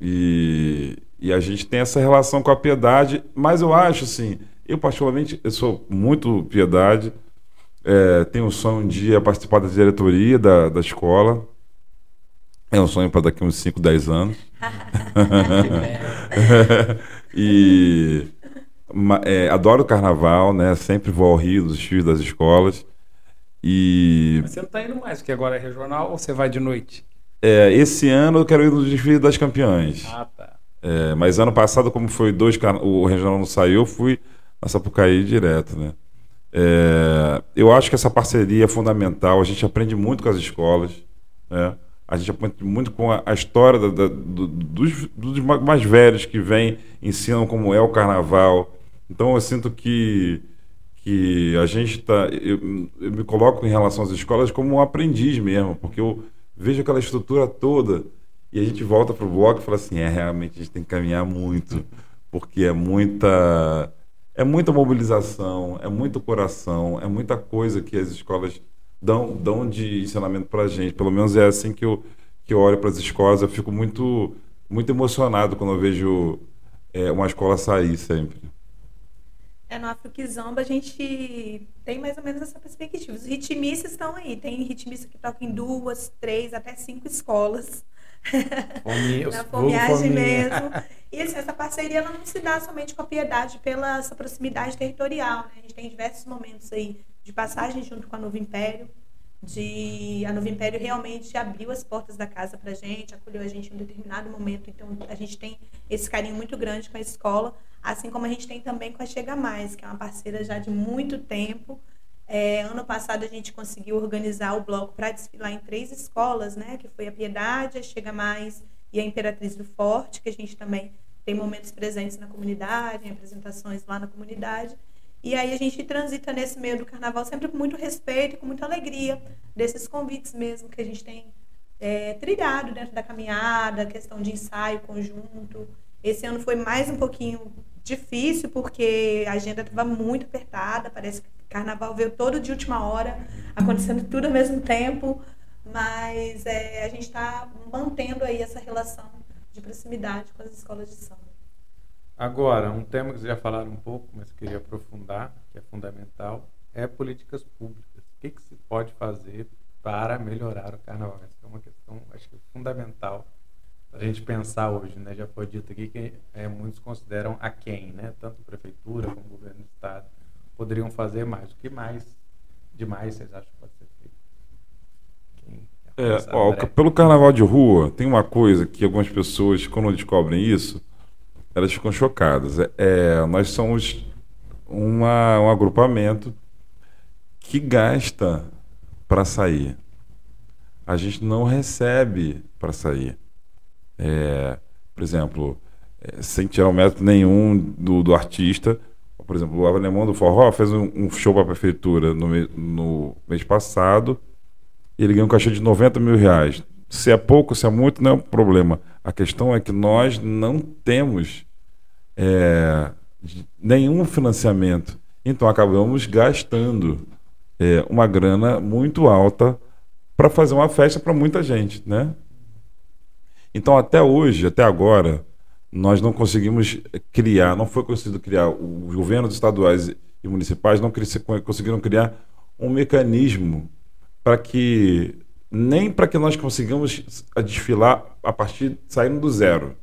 E, e a gente tem essa relação com a Piedade. Mas eu acho assim, eu particularmente, eu sou muito Piedade. É, tenho um sonho dia participar da diretoria da, da escola. É um sonho para daqui uns 5, 10 anos. e é, adoro o carnaval, né? Sempre vou ao Rio, dos filhos das escolas. E... Mas você não está indo mais, porque agora é regional ou você vai de noite? É, esse ano eu quero ir no desfile das campeãs. Ah, tá. É, mas ano passado, como foi dois o regional não saiu, eu fui na Sapucaí direto, né? É, eu acho que essa parceria é fundamental. A gente aprende muito com as escolas, né? A gente aprende muito com a, a história da, da, do, dos, dos, mais velhos que vêm, ensinam como é o carnaval. Então eu sinto que, que a gente está. Eu, eu, me coloco em relação às escolas como um aprendiz mesmo, porque eu vejo aquela estrutura toda e a gente volta para o bloco e fala assim: é, realmente a gente tem que caminhar muito, porque é muita. É muita mobilização, é muito coração, é muita coisa que as escolas dão, dão de ensinamento para a gente. Pelo menos é assim que eu, que eu olho para as escolas. Eu fico muito, muito emocionado quando eu vejo é, uma escola sair sempre. É, no Afroquizomba a gente tem mais ou menos essa perspectiva. Os ritmistas estão aí. Tem ritmista que toca em duas, três, até cinco escolas. Fome, na fomeagem mesmo. E assim, essa parceria ela não se dá somente com a piedade pela essa proximidade territorial. Né? A gente tem diversos momentos aí de passagem junto com a Novo Império, de a Novo Império realmente abriu as portas da casa para a gente, acolheu a gente em um determinado momento, então a gente tem esse carinho muito grande com a escola, assim como a gente tem também com a Chega Mais, que é uma parceira já de muito tempo. É, ano passado a gente conseguiu organizar o bloco para desfilar em três escolas, né, que foi a Piedade, a Chega Mais e a Imperatriz do Forte, que a gente também tem momentos presentes na comunidade, em apresentações lá na comunidade. E aí a gente transita nesse meio do carnaval sempre com muito respeito, com muita alegria desses convites mesmo que a gente tem é, trilhado dentro da caminhada, questão de ensaio conjunto. Esse ano foi mais um pouquinho difícil porque a agenda estava muito apertada, parece que o carnaval veio todo de última hora, acontecendo tudo ao mesmo tempo, mas é, a gente está mantendo aí essa relação de proximidade com as escolas de samba. Agora, um tema que vocês já falaram um pouco, mas queria aprofundar, que é fundamental, é políticas públicas. O que, que se pode fazer para melhorar o carnaval? Essa é uma questão, acho que fundamental para a gente pensar hoje, né? Já foi dito aqui que é, muitos consideram a quem, né? Tanto a prefeitura como o governo do estado poderiam fazer mais. O que mais demais vocês acham que pode ser feito? Quem é, ó, pelo carnaval de rua, tem uma coisa que algumas pessoas, quando descobrem isso, elas ficam chocadas. É, é, nós somos uma, um agrupamento que gasta para sair. A gente não recebe para sair. É, por exemplo, é, sem tirar o mérito nenhum do, do artista, por exemplo, o Alemão do Forró fez um, um show para a prefeitura no, no, mês passado e ele ganhou um cachê de 90 mil reais. Se é pouco, se é muito, não é um problema. A questão é que nós não temos é, nenhum financiamento. Então acabamos gastando é, uma grana muito alta para fazer uma festa para muita gente, né? Então até hoje, até agora, nós não conseguimos criar, não foi conseguido criar, os governos estaduais e municipais não conseguiram criar um mecanismo para que nem para que nós consigamos desfilar a partir saindo do zero.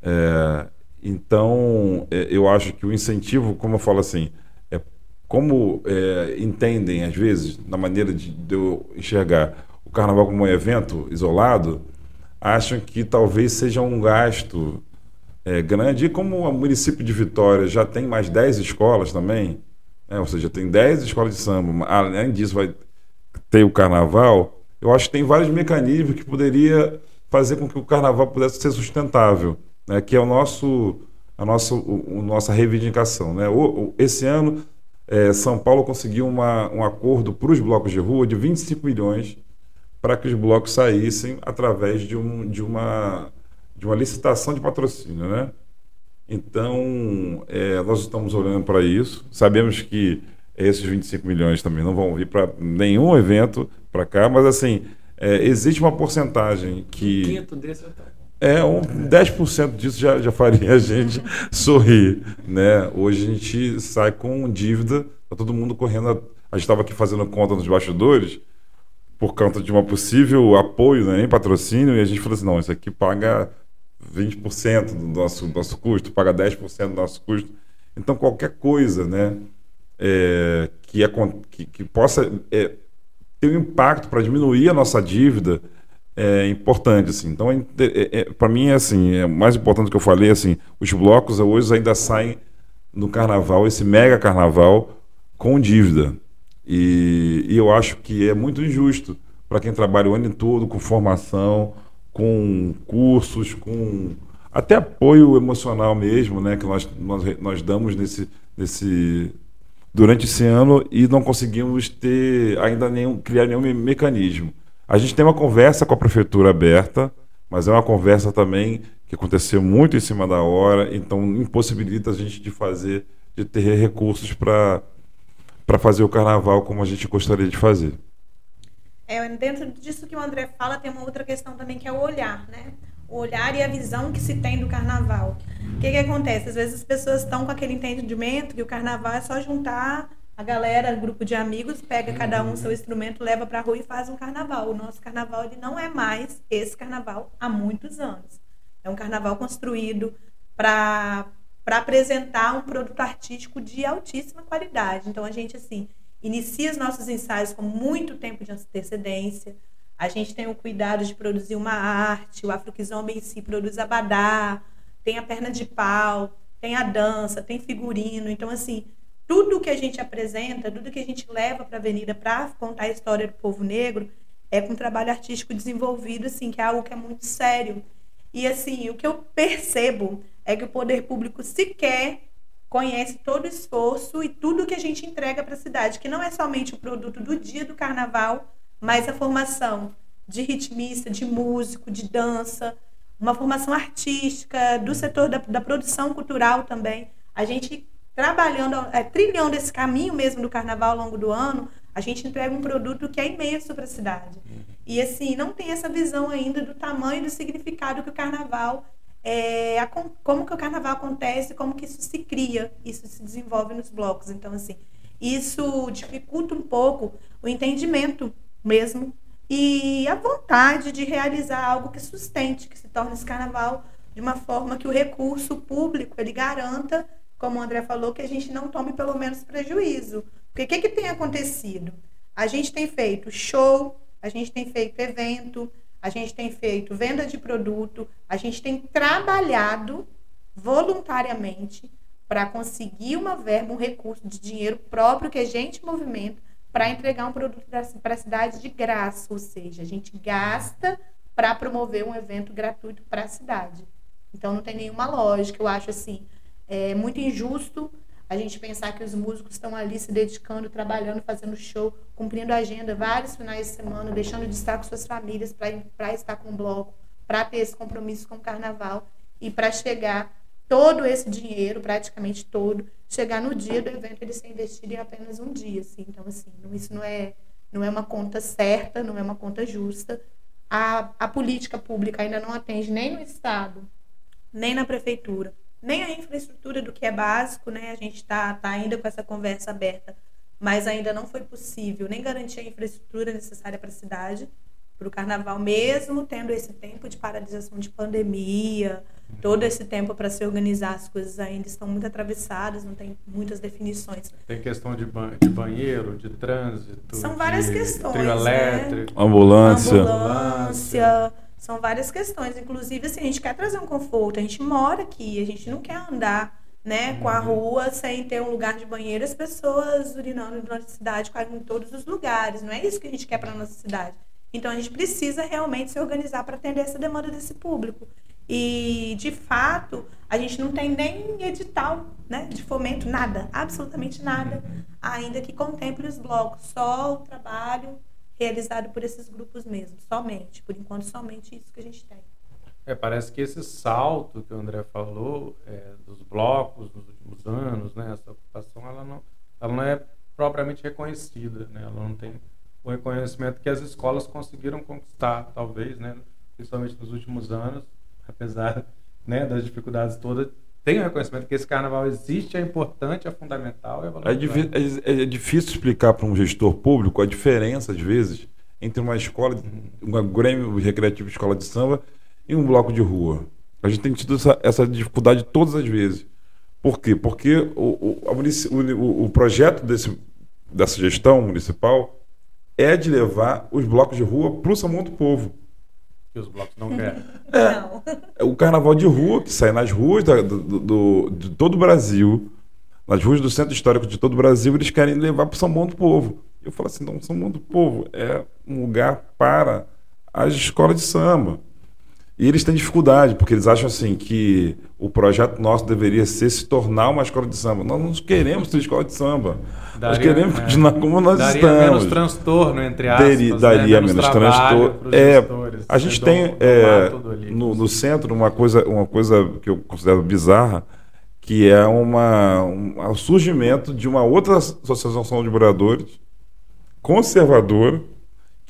É, então, é, eu acho que o incentivo, como eu falo assim, é como é, entendem, às vezes, na maneira de, de, eu enxergar o carnaval como um evento isolado, acham que talvez seja um gasto é, grande. E como o município de Vitória já tem mais 10 escolas também, né, ou seja, tem 10 escolas de samba, além disso, vai ter o carnaval, eu acho que tem vários mecanismos que poderia fazer com que o carnaval pudesse ser sustentável, né, que é o nosso, a nossa, o, o nossa reivindicação. Né? O, esse ano, é, São Paulo conseguiu uma, um acordo para os blocos de rua de 25 milhões para que os blocos saíssem através de, um, de, uma, de uma licitação de patrocínio. Né? Então, é, nós estamos olhando para isso, sabemos que esses 25 milhões também não vão vir para nenhum evento para cá, mas assim, é, existe uma porcentagem que. Um quinto desse é, um 10% disso já, já faria a gente sorrir. Né? Hoje a gente sai com dívida, tá todo mundo correndo. A, a gente estava aqui fazendo conta nos bastidores por conta de uma possível apoio, né, em patrocínio, e a gente falou assim: não, isso aqui paga 20% do nosso, do nosso custo, paga 10% do nosso custo. Então, qualquer coisa né, é, que, é, que, que possa é, ter um impacto para diminuir a nossa dívida é importante assim. Então, é, é, é para mim é assim, é mais importante do que eu falei assim, os blocos hoje ainda saem no carnaval, esse mega carnaval com dívida. E, e eu acho que é muito injusto para quem trabalha o ano todo com formação, com cursos, com até apoio emocional mesmo, né, que nós, nós, nós damos nesse, nesse durante esse ano e não conseguimos ter ainda nenhum criar nenhum mecanismo. A gente tem uma conversa com a prefeitura aberta, mas é uma conversa também que aconteceu muito em cima da hora, então impossibilita a gente de fazer, de ter recursos para para fazer o carnaval como a gente gostaria de fazer. É, dentro disso que o André fala, tem uma outra questão também que é o olhar, né? O olhar e a visão que se tem do carnaval. O que, que acontece? Às vezes as pessoas estão com aquele entendimento que o carnaval é só juntar a galera, grupo de amigos, pega cada um seu instrumento, leva para a rua e faz um carnaval. O nosso carnaval ele não é mais esse carnaval há muitos anos. É um carnaval construído para para apresentar um produto artístico de altíssima qualidade. Então a gente assim inicia os nossos ensaios com muito tempo de antecedência. A gente tem o cuidado de produzir uma arte, o Afrokizomba em si produz abadá, tem a perna de pau, tem a dança, tem figurino. Então, assim, tudo que a gente apresenta, tudo que a gente leva para a avenida para contar a história do povo negro é com um trabalho artístico desenvolvido, assim, que é algo que é muito sério. E, assim, o que eu percebo é que o poder público sequer conhece todo o esforço e tudo que a gente entrega para a cidade, que não é somente o produto do dia do carnaval, mas a formação de ritmista, de músico, de dança, uma formação artística, do setor da, da produção cultural também. A gente trabalhando, é, trilhando esse caminho mesmo do carnaval ao longo do ano, a gente entrega um produto que é imenso para a cidade. E assim, não tem essa visão ainda do tamanho e do significado que o carnaval é, a, como que o carnaval acontece, como que isso se cria, isso se desenvolve nos blocos. Então, assim, isso dificulta um pouco o entendimento mesmo e a vontade de realizar algo que sustente, que se torne esse carnaval de uma forma que o recurso público ele garanta, como o André falou, que a gente não tome pelo menos prejuízo. Porque o que, que tem acontecido? A gente tem feito show, a gente tem feito evento, a gente tem feito venda de produto, a gente tem trabalhado voluntariamente para conseguir uma verba, um recurso de dinheiro próprio que a gente movimenta para entregar um produto para a cidade de graça, ou seja, a gente gasta para promover um evento gratuito para a cidade. Então não tem nenhuma lógica, eu acho assim, é muito injusto a gente pensar que os músicos estão ali se dedicando, trabalhando, fazendo show, cumprindo a agenda vários finais de semana, deixando de estar com suas famílias para estar com o bloco, para ter esse compromisso com o carnaval e para chegar todo esse dinheiro, praticamente todo, chegar no dia do evento ele ser investido em apenas um dia, assim. Então assim, isso não é não é uma conta certa, não é uma conta justa. A, a política pública ainda não atende nem no estado, nem na prefeitura nem a infraestrutura do que é básico, né? A gente está tá ainda com essa conversa aberta, mas ainda não foi possível nem garantir a infraestrutura necessária para a cidade, para o carnaval, mesmo tendo esse tempo de paralisação de pandemia, todo esse tempo para se organizar, as coisas ainda estão muito atravessadas, não tem muitas definições. Tem questão de, ba de banheiro, de trânsito. São várias questões. Trio né? elétrico, né? ambulância. ambulância são várias questões. Inclusive, assim, a gente quer trazer um conforto. A gente mora aqui, a gente não quer andar né, com a uhum. rua sem ter um lugar de banheiro, as pessoas urinando na nossa cidade, quase em todos os lugares. Não é isso que a gente quer para nossa cidade. Então a gente precisa realmente se organizar para atender essa demanda desse público. E de fato, a gente não tem nem edital, né, de fomento, nada, absolutamente nada, ainda que contemple os blocos, só o trabalho realizado por esses grupos mesmo, somente. Por enquanto, somente isso que a gente tem. É, parece que esse salto que o André falou é, dos blocos nos últimos anos, né, essa ocupação, ela não, ela não é propriamente reconhecida, né, ela não tem o reconhecimento que as escolas conseguiram conquistar, talvez, né, principalmente nos últimos anos, apesar né, das dificuldades todas, tem o reconhecimento que esse carnaval existe, é importante, é fundamental. É, é, é, é difícil explicar para um gestor público a diferença, às vezes, entre uma escola, uma Grêmio Recreativo Escola de Samba e um bloco de rua. A gente tem tido essa, essa dificuldade todas as vezes. Por quê? Porque o, o, o, o projeto desse, dessa gestão municipal é de levar os blocos de rua para o São do Povo. Que os blocos não querem. Não. É o carnaval de rua, que sai nas ruas da- do, do- de todo o Brasil, nas ruas do centro histórico de todo o Brasil, eles querem levar para o São Bom do Povo. Eu falo assim, não, São Bom do Povo é um lugar para as escolas de samba. E eles têm dificuldade, porque eles acham assim que o projeto nosso deveria ser se tornar uma escola de samba. Nós não queremos ter escola de samba. nós Daria- queremos é. continuar como nós daria estamos. menos transtorno, entre aspas. Daria, né? daria menos, trabalho transtorno. É, a gente Dom- tem domar é, ali. no, no centro uma coisa, uma coisa que eu considero bizarra, que é uma, um, o surgimento de uma outra associação de moradores conservadora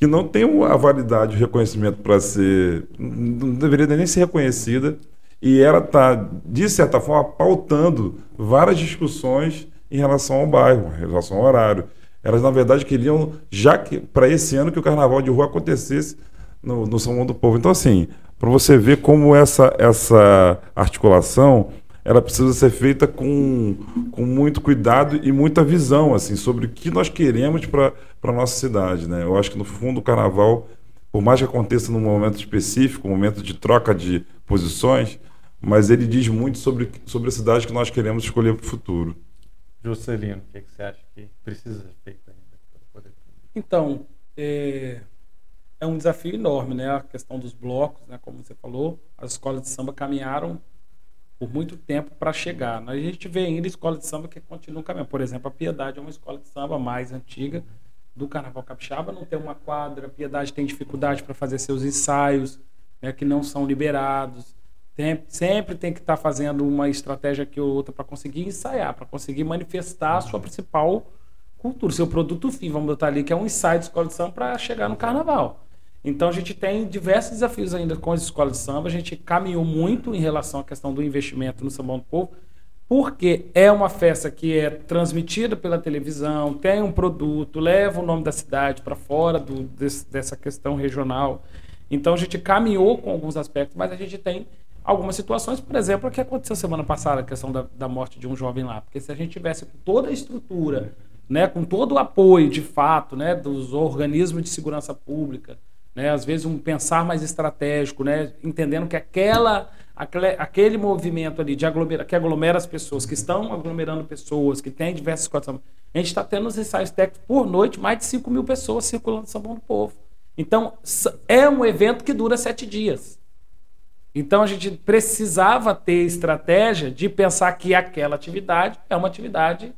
que não tem a validade, o reconhecimento para ser, não deveria nem ser reconhecida e ela está de certa forma pautando várias discussões em relação ao bairro, em relação ao horário. Elas na verdade queriam já que para esse ano que o carnaval de rua acontecesse no, no São João do Povo. Então assim, para você ver como essa essa articulação ela precisa ser feita com, com muito cuidado e muita visão assim sobre o que nós queremos para a nossa cidade. Né? Eu acho que, no fundo, o carnaval, por mais que aconteça num momento específico, um momento de troca de posições, mas ele diz muito sobre, sobre a cidade que nós queremos escolher para o futuro. Juscelino, o que, que você acha que precisa ser feito ainda? poder? Então, é, é um desafio enorme, né? A questão dos blocos, né? Como você falou, as escolas de samba caminharam por muito tempo para chegar. A gente vê ainda escolas de samba que continuam caminhando. Por exemplo, a Piedade é uma escola de samba mais antiga do Carnaval Capixaba, não tem uma quadra. A Piedade tem dificuldade para fazer seus ensaios, né? Que não são liberados. Tem- sempre tem que estar fazendo uma estratégia que outra para conseguir ensaiar, para conseguir manifestar a sua principal cultura, seu produto fim, vamos botar ali, que é um ensaio de escola de samba para chegar no carnaval. Então a gente tem diversos desafios ainda com as escolas de samba, a gente caminhou muito em relação à questão do investimento no Sambão do Povo, porque é uma festa que é transmitida pela televisão, tem um produto, leva o nome da cidade para fora do- desse- dessa questão regional. Então a gente caminhou com alguns aspectos, mas a gente tem algumas situações, por exemplo, a que aconteceu semana passada, a questão da, da morte de um jovem lá. Porque se a gente tivesse toda a estrutura, né, com todo o apoio de fato né, dos organismos de segurança pública, né, às vezes um pensar mais estratégico, né, entendendo que aquela, aquele, movimento ali de aglomera, que aglomera as pessoas, que estão aglomerando pessoas, que tem diversas coisas. A gente está tendo os ensaios técnicos por noite, mais de 5 mil pessoas circulando São Paulo do Povo. Então, é um evento que dura sete dias. Então a gente precisava ter estratégia de pensar que aquela atividade é uma atividade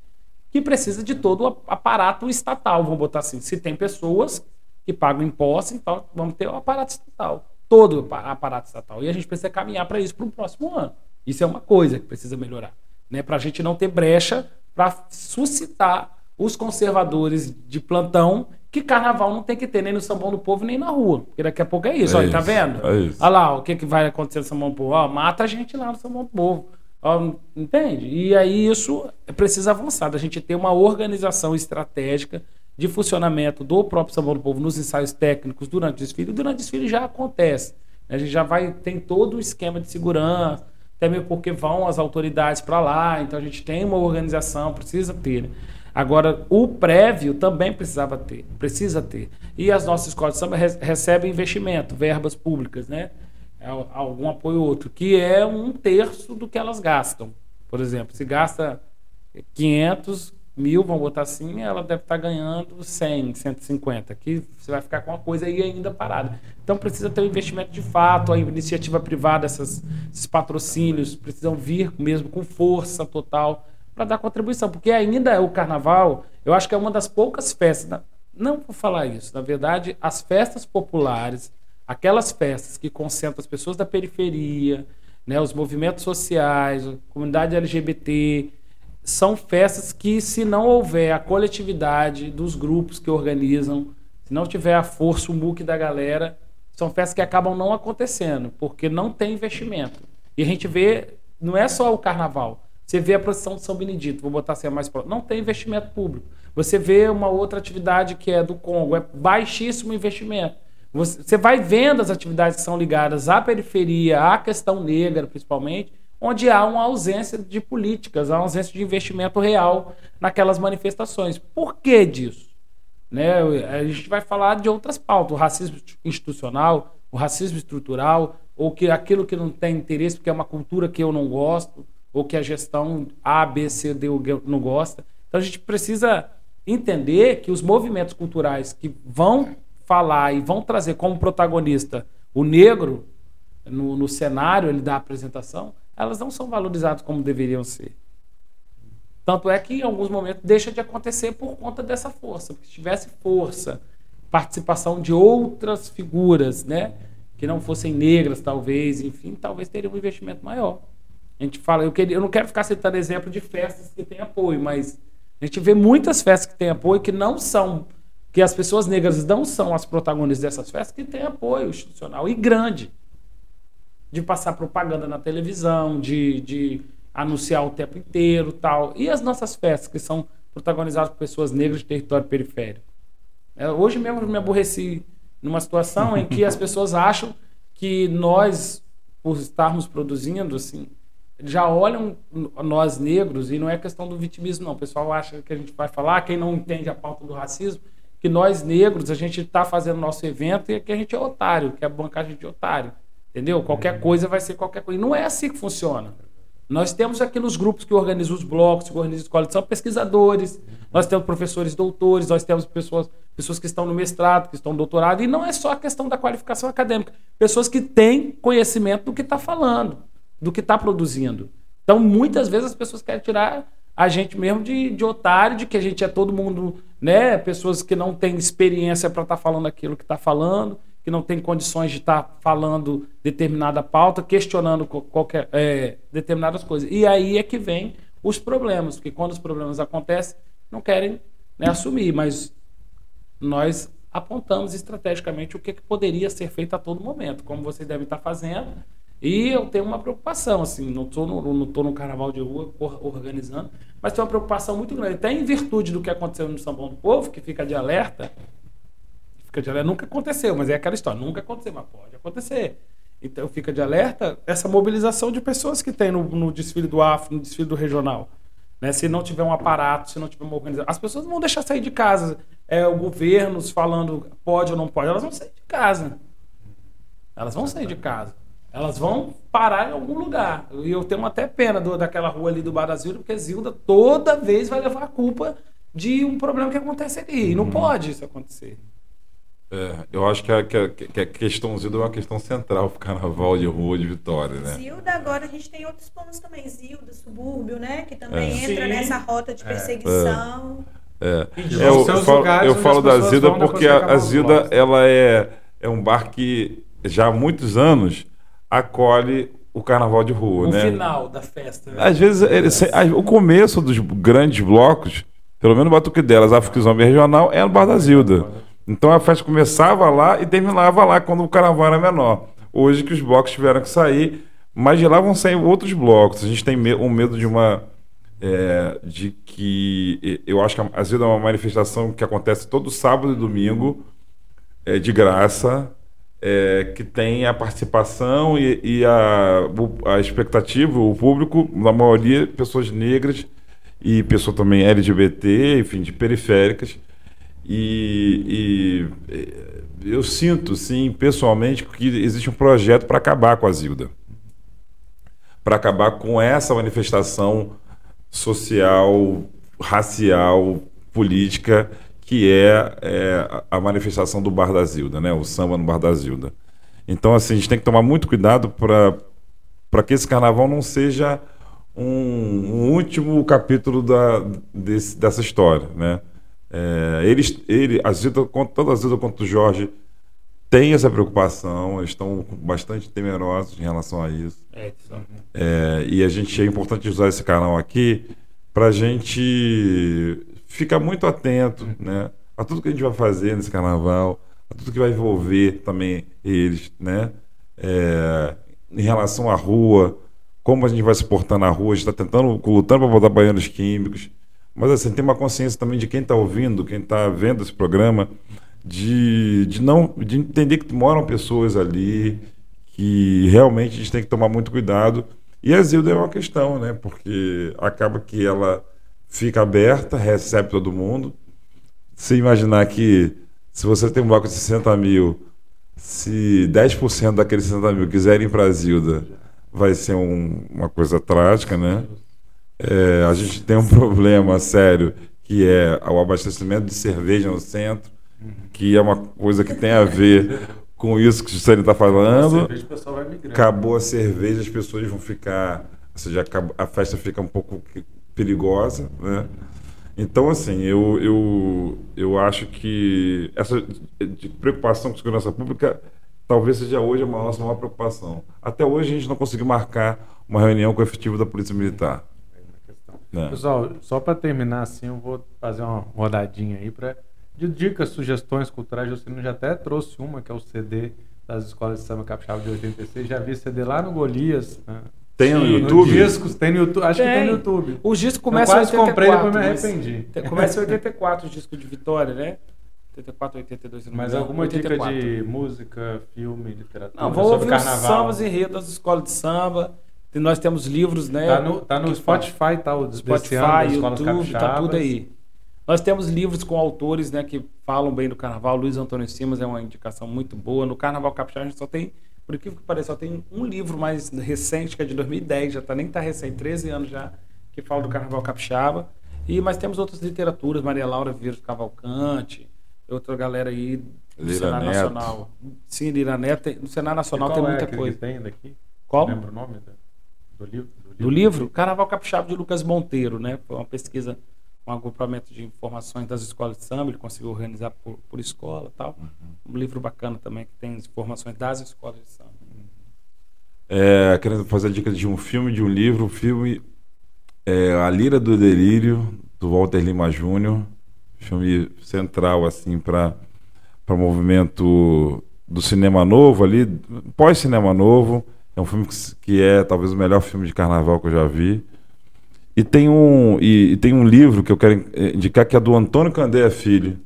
que precisa de todo o aparato estatal, vamos botar assim. Se tem pessoas que pagam impostos, então vamos ter o aparato estatal, todo o apa- aparato estatal. E a gente precisa caminhar para isso para o próximo ano. Isso é uma coisa que precisa melhorar, né? Para a gente não ter brecha para suscitar os conservadores de plantão que carnaval não tem que ter nem no Bom do Povo nem na rua. Porque daqui a pouco é isso, É olha, tá vendo? é. Olha lá, o que, que vai acontecer no São Bom do Povo? Ó, mata a gente lá no São Bom do Povo. Ó, entende? E aí isso precisa avançar, da gente ter uma organização estratégica de funcionamento do próprio Bom do Povo nos ensaios técnicos durante o desfile. Durante o desfile já acontece. né? A gente já vai, tem todo o esquema de segurança, até mesmo porque vão as autoridades para lá, então a gente tem uma organização, precisa ter. né? Agora, o prévio também precisava ter, precisa ter. E as nossas escolas de samba re- recebem investimento, verbas públicas, né? Al- Algum apoio ou outro, que é um terço do que elas gastam. Por exemplo, se gasta 500 mil, vamos botar assim, ela deve estar ganhando 100, 150, que você vai ficar com uma coisa aí ainda parada. Então precisa ter um investimento de fato, a iniciativa privada, essas- esses patrocínios precisam vir mesmo com força total para dar contribuição, porque ainda é o carnaval, eu acho que é uma das poucas festas, não vou falar isso, na verdade, as festas populares, aquelas festas que concentram as pessoas da periferia, né, os movimentos sociais, a comunidade LGBT, são festas que, se não houver a coletividade dos grupos que organizam, se não tiver a força, o muque da galera, são festas que acabam não acontecendo, porque não tem investimento. E a gente vê, não é só o carnaval, você vê a procissão de São Benedito, vou botar assim mais próxima, não tem investimento público. Você vê uma outra atividade que é do Congo, é baixíssimo investimento. Você, você vai vendo as atividades que são ligadas à periferia, à questão negra, principalmente, onde há uma ausência de políticas, há uma ausência de investimento real naquelas manifestações. Por que disso? Né? A gente vai falar de outras pautas, o racismo institucional, o racismo estrutural, ou que aquilo que não tem interesse porque é uma cultura que eu não gosto, ou que a gestão A, B, C, D não gosta. Então a gente precisa entender que os movimentos culturais que vão falar e vão trazer como protagonista o negro no, no cenário ele da apresentação, elas não são valorizadas como deveriam ser. Tanto é que em alguns momentos deixa de acontecer por conta dessa força. Porque se tivesse força, participação de outras figuras, né, que não fossem negras, talvez, enfim, talvez teria um investimento maior. A gente fala, eu, queria, eu não quero ficar citando exemplo de festas que têm apoio, mas a gente vê muitas festas que têm apoio que não são, que as pessoas negras não são as protagonistas dessas festas, que têm apoio institucional e grande. De passar propaganda na televisão, de, de anunciar o tempo inteiro tal. E as nossas festas, que são protagonizadas por pessoas negras de território periférico. É, hoje mesmo eu me aborreci numa situação em que as pessoas acham que nós, por estarmos produzindo, assim, já olham nós negros, e não é questão do vitimismo, não. O pessoal acha que a gente vai falar, quem não entende a pauta do racismo, que nós negros, a gente está fazendo nosso evento e que a gente é otário, que é bancagem de otário. Entendeu? Qualquer coisa vai ser qualquer coisa. E não é assim que funciona. Nós temos aqueles grupos que organizam os blocos, que organizam escolas, são pesquisadores, nós temos professores doutores, nós temos pessoas, pessoas que estão no mestrado, que estão no doutorado, e não é só a questão da qualificação acadêmica, pessoas que têm conhecimento do que está falando do que está produzindo. Então, muitas vezes as pessoas querem tirar a gente mesmo de, de otário, de que a gente é todo mundo, né? Pessoas que não têm experiência para estar tá falando aquilo que está falando, que não têm condições de estar tá falando determinada pauta, questionando qualquer, é, determinadas coisas. E aí é que vem os problemas, porque quando os problemas acontecem, não querem né, assumir, mas nós apontamos estrategicamente o que, que poderia ser feito a todo momento, como vocês devem estar fazendo e eu tenho uma preocupação, assim, não estou no, não no carnaval de rua organizando, mas tenho uma preocupação muito grande. Até em virtude do que aconteceu no São Paulo do Povo, que fica de alerta, fica de alerta, nunca aconteceu, mas é aquela história, nunca aconteceu, mas pode acontecer. Então fica de alerta essa mobilização de pessoas que tem no, no desfile do Afro, no desfile do regional. Né? Se não tiver um aparato, se não tiver uma organização, as pessoas não vão deixar sair de casa. É, o governo falando pode ou não pode, elas vão sair de casa. Elas vão sair de casa. Elas vão parar em algum lugar. E eu tenho até pena do, daquela rua ali do Zilda, porque Zilda toda vez vai levar a culpa de um problema que acontece ali. E não uhum. pode isso acontecer. É, eu acho que a, que, a, que a questão Zilda é uma questão central para o carnaval de rua de Vitória, né? Zilda, agora a gente tem outros pontos também. Zilda, subúrbio, né? Que também é. entra Sim. nessa rota de é. perseguição. É. é. eu, falo, eu falo da Zilda porque a, a Zilda ela é, é um bar que já há muitos anos acolhe o carnaval de rua, o né? final da festa. Né? Às vezes, ele, o começo dos grandes blocos, pelo menos no Batuque delas, a Zombie Regional, é no Bar da Zilda. Então a festa começava lá e terminava lá quando o carnaval era menor. Hoje que os blocos tiveram que sair, mas de lá vão sair outros blocos. A gente tem um medo de uma. É, de que. Eu acho que a Zilda é uma manifestação que acontece todo sábado e domingo, é, de graça é, que tem a participação e, e a, a, expectativa, o público, na maioria, pessoas negras e pessoas também LGBT, enfim, de periféricas. E, e eu sinto, sim, pessoalmente, que existe um projeto para acabar com a Zilda. Para acabar com essa manifestação social, racial, política que é, é, a manifestação do Bar da Zilda, né? o samba no Bar da Zilda. Então, assim, a gente tem que tomar muito cuidado para que esse carnaval não seja um, um último capítulo da, desse, dessa história. Né? É, eles, ele, tanto a Zilda quanto o Jorge têm essa preocupação, eles estão bastante temerosos em relação a isso. É, é, e a gente é importante usar esse canal aqui para a gente ficar muito atento né, a tudo que a gente vai fazer nesse carnaval, a tudo que vai envolver também eles, né? É, em relação à rua, como a gente vai se portar na rua, a gente está tentando, lutando para botar banheiros químicos, mas assim, tem uma consciência também de quem está ouvindo, quem está vendo esse programa, de, de não de entender que moram pessoas ali, que realmente a gente tem que tomar muito cuidado. E a Zilda é uma questão, né? Porque acaba que ela fica aberta, recebe todo mundo. Se imaginar que se você tem um bloco de 60 mil Se 10% daqueles 60 mil quiserem ir para a Zilda, vai ser um, uma coisa trágica, né? É, a gente tem um problema sério que é o abastecimento de cerveja no centro, que é uma coisa que tem a ver com isso que o Stanley está falando. Acabou a cerveja, as pessoas vão ficar. Ou seja, a festa fica um pouco perigosa, né? Então, assim, eu, eu, eu acho que essa preocupação com segurança pública talvez seja hoje a nossa maior preocupação. Até hoje a gente não conseguiu marcar uma reunião com o efetivo da Polícia Militar. É. Pessoal, só para terminar assim, eu vou fazer uma rodadinha aí para de dicas, sugestões culturais. O Juscelino já até trouxe uma, que é o CD das escolas de samba capixaba de 86. Já vi CD lá no Golias. Né? Tem no Sim, YouTube? No discos, tem no YouTube. Acho tem. que tem no YouTube. Os discos começam em 84. comprei depois me arrependi. Começa em 84 os discos de Vitória, né? 84, 82, Mas não, alguma 84. dica de música, filme, literatura? Não, vou ouvir carnaval. os sambas e enredos das escolas de samba. Nós temos livros, né? Tá no, tá no Spotify, tá? O Spotify, ano, YouTube, tá tudo aí. Nós temos livros com autores né, que falam bem do carnaval. Luiz Antônio Simas é uma indicação muito boa. No Carnaval Capixaba a gente só tem, por incrível que pareça, só tem um livro mais recente, que é de 2010, já tá, nem está recente, 13 anos já, que fala do Carnaval Capixaba. E, mas temos outras literaturas, Maria Laura Vieira Cavalcante, outra galera aí do Lira Cenário Neto. Nacional. Sim, Lira Neto. No Cenário Nacional tem muita é coisa. tem daqui? Qual? Lembra o nome do livro? Do livro, do livro Carnaval Capixaba de Lucas Monteiro, né? Foi uma pesquisa um agrupamento de informações das escolas de samba, ele conseguiu organizar por, por escola tal. Uhum. Um livro bacana também, que tem informações das escolas de samba. É, querendo fazer a dica de um filme, de um livro, o filme é A Lira do Delírio, do Walter Lima Júnior, filme central assim para o movimento do cinema novo ali, pós-cinema novo, é um filme que, que é talvez o melhor filme de carnaval que eu já vi. E tem um, e, e, tem um livro que eu quero indicar que é do Antônio Candeia Filho.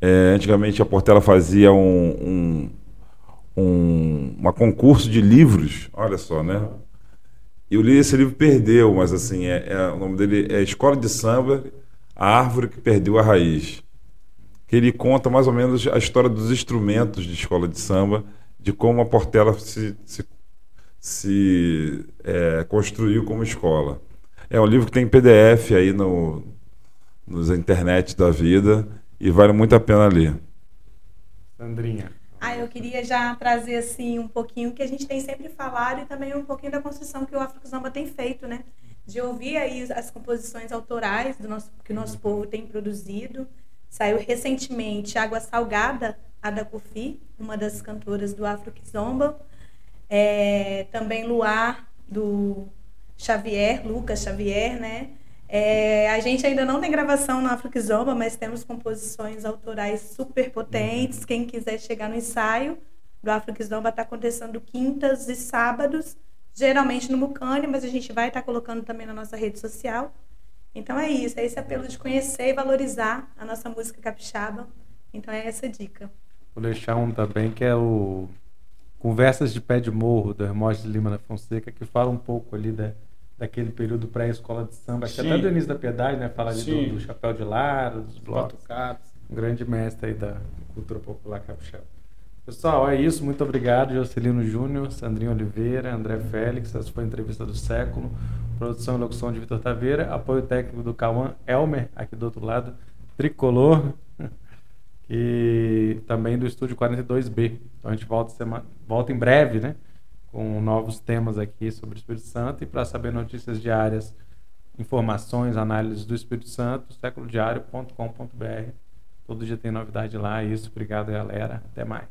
É, antigamente a Portela fazia um, um, um uma concurso de livros, olha só, né? Eu li esse livro perdeu, mas assim, é, é, o nome dele é Escola de Samba, a árvore que perdeu a raiz. Que ele conta mais ou menos a história dos instrumentos de escola de samba, de como a Portela se, se, se é, construiu como escola. É um livro que tem PDF aí no, nos internet da vida e vale muito a pena ler. Sandrinha. Ah, eu queria já trazer assim um pouquinho que a gente tem sempre falado e também um pouquinho da construção que o África Zamba tem feito, né? De ouvir aí as composições autorais do nosso que o nosso povo tem produzido. Saiu recentemente Água Salgada, a da Kufi, uma das cantoras do Afro Kizomba. É, também Luar, do Xavier, Lucas Xavier, né? É, a gente ainda não tem gravação no Afroquizomba, mas temos composições autorais super potentes. Uhum. Quem quiser chegar no ensaio do Afroquizomba está acontecendo quintas e sábados, geralmente no Mucane, mas a gente vai estar tá colocando também na nossa rede social. Então é isso, é esse apelo de conhecer e valorizar a nossa música capixaba. Então é essa dica. Vou deixar um também que é o Conversas de Pé de Morro, do Hermógenes Lima da Fonseca, que fala um pouco ali da daquele período pré-escola de samba, que até do início da Piedade, né? Fala ali do, do, chapéu de lara, dos blocos. Um grande mestre aí da cultura popular capixaba. Pessoal, é isso. Muito obrigado, Jocelino Júnior, Sandrinho Oliveira, André Félix. Essa foi a entrevista do século. Produção e locução de Vitor Taveira. Apoio técnico do Cauã Elmer, aqui do outro lado. Tricolor. E também do Estúdio 42B. Então a gente volta, semana, volta em breve, né? com novos temas aqui sobre o Espírito Santo e para saber notícias diárias, informações, análises do Espírito Santo, séculodiário.com.br. Todo dia tem novidade lá. Isso, obrigado, galera. Até mais.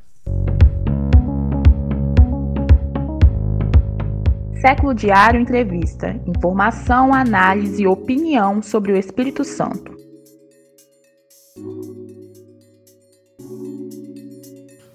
Século Diário Entrevista. Informação, análise e opinião sobre o Espírito Santo.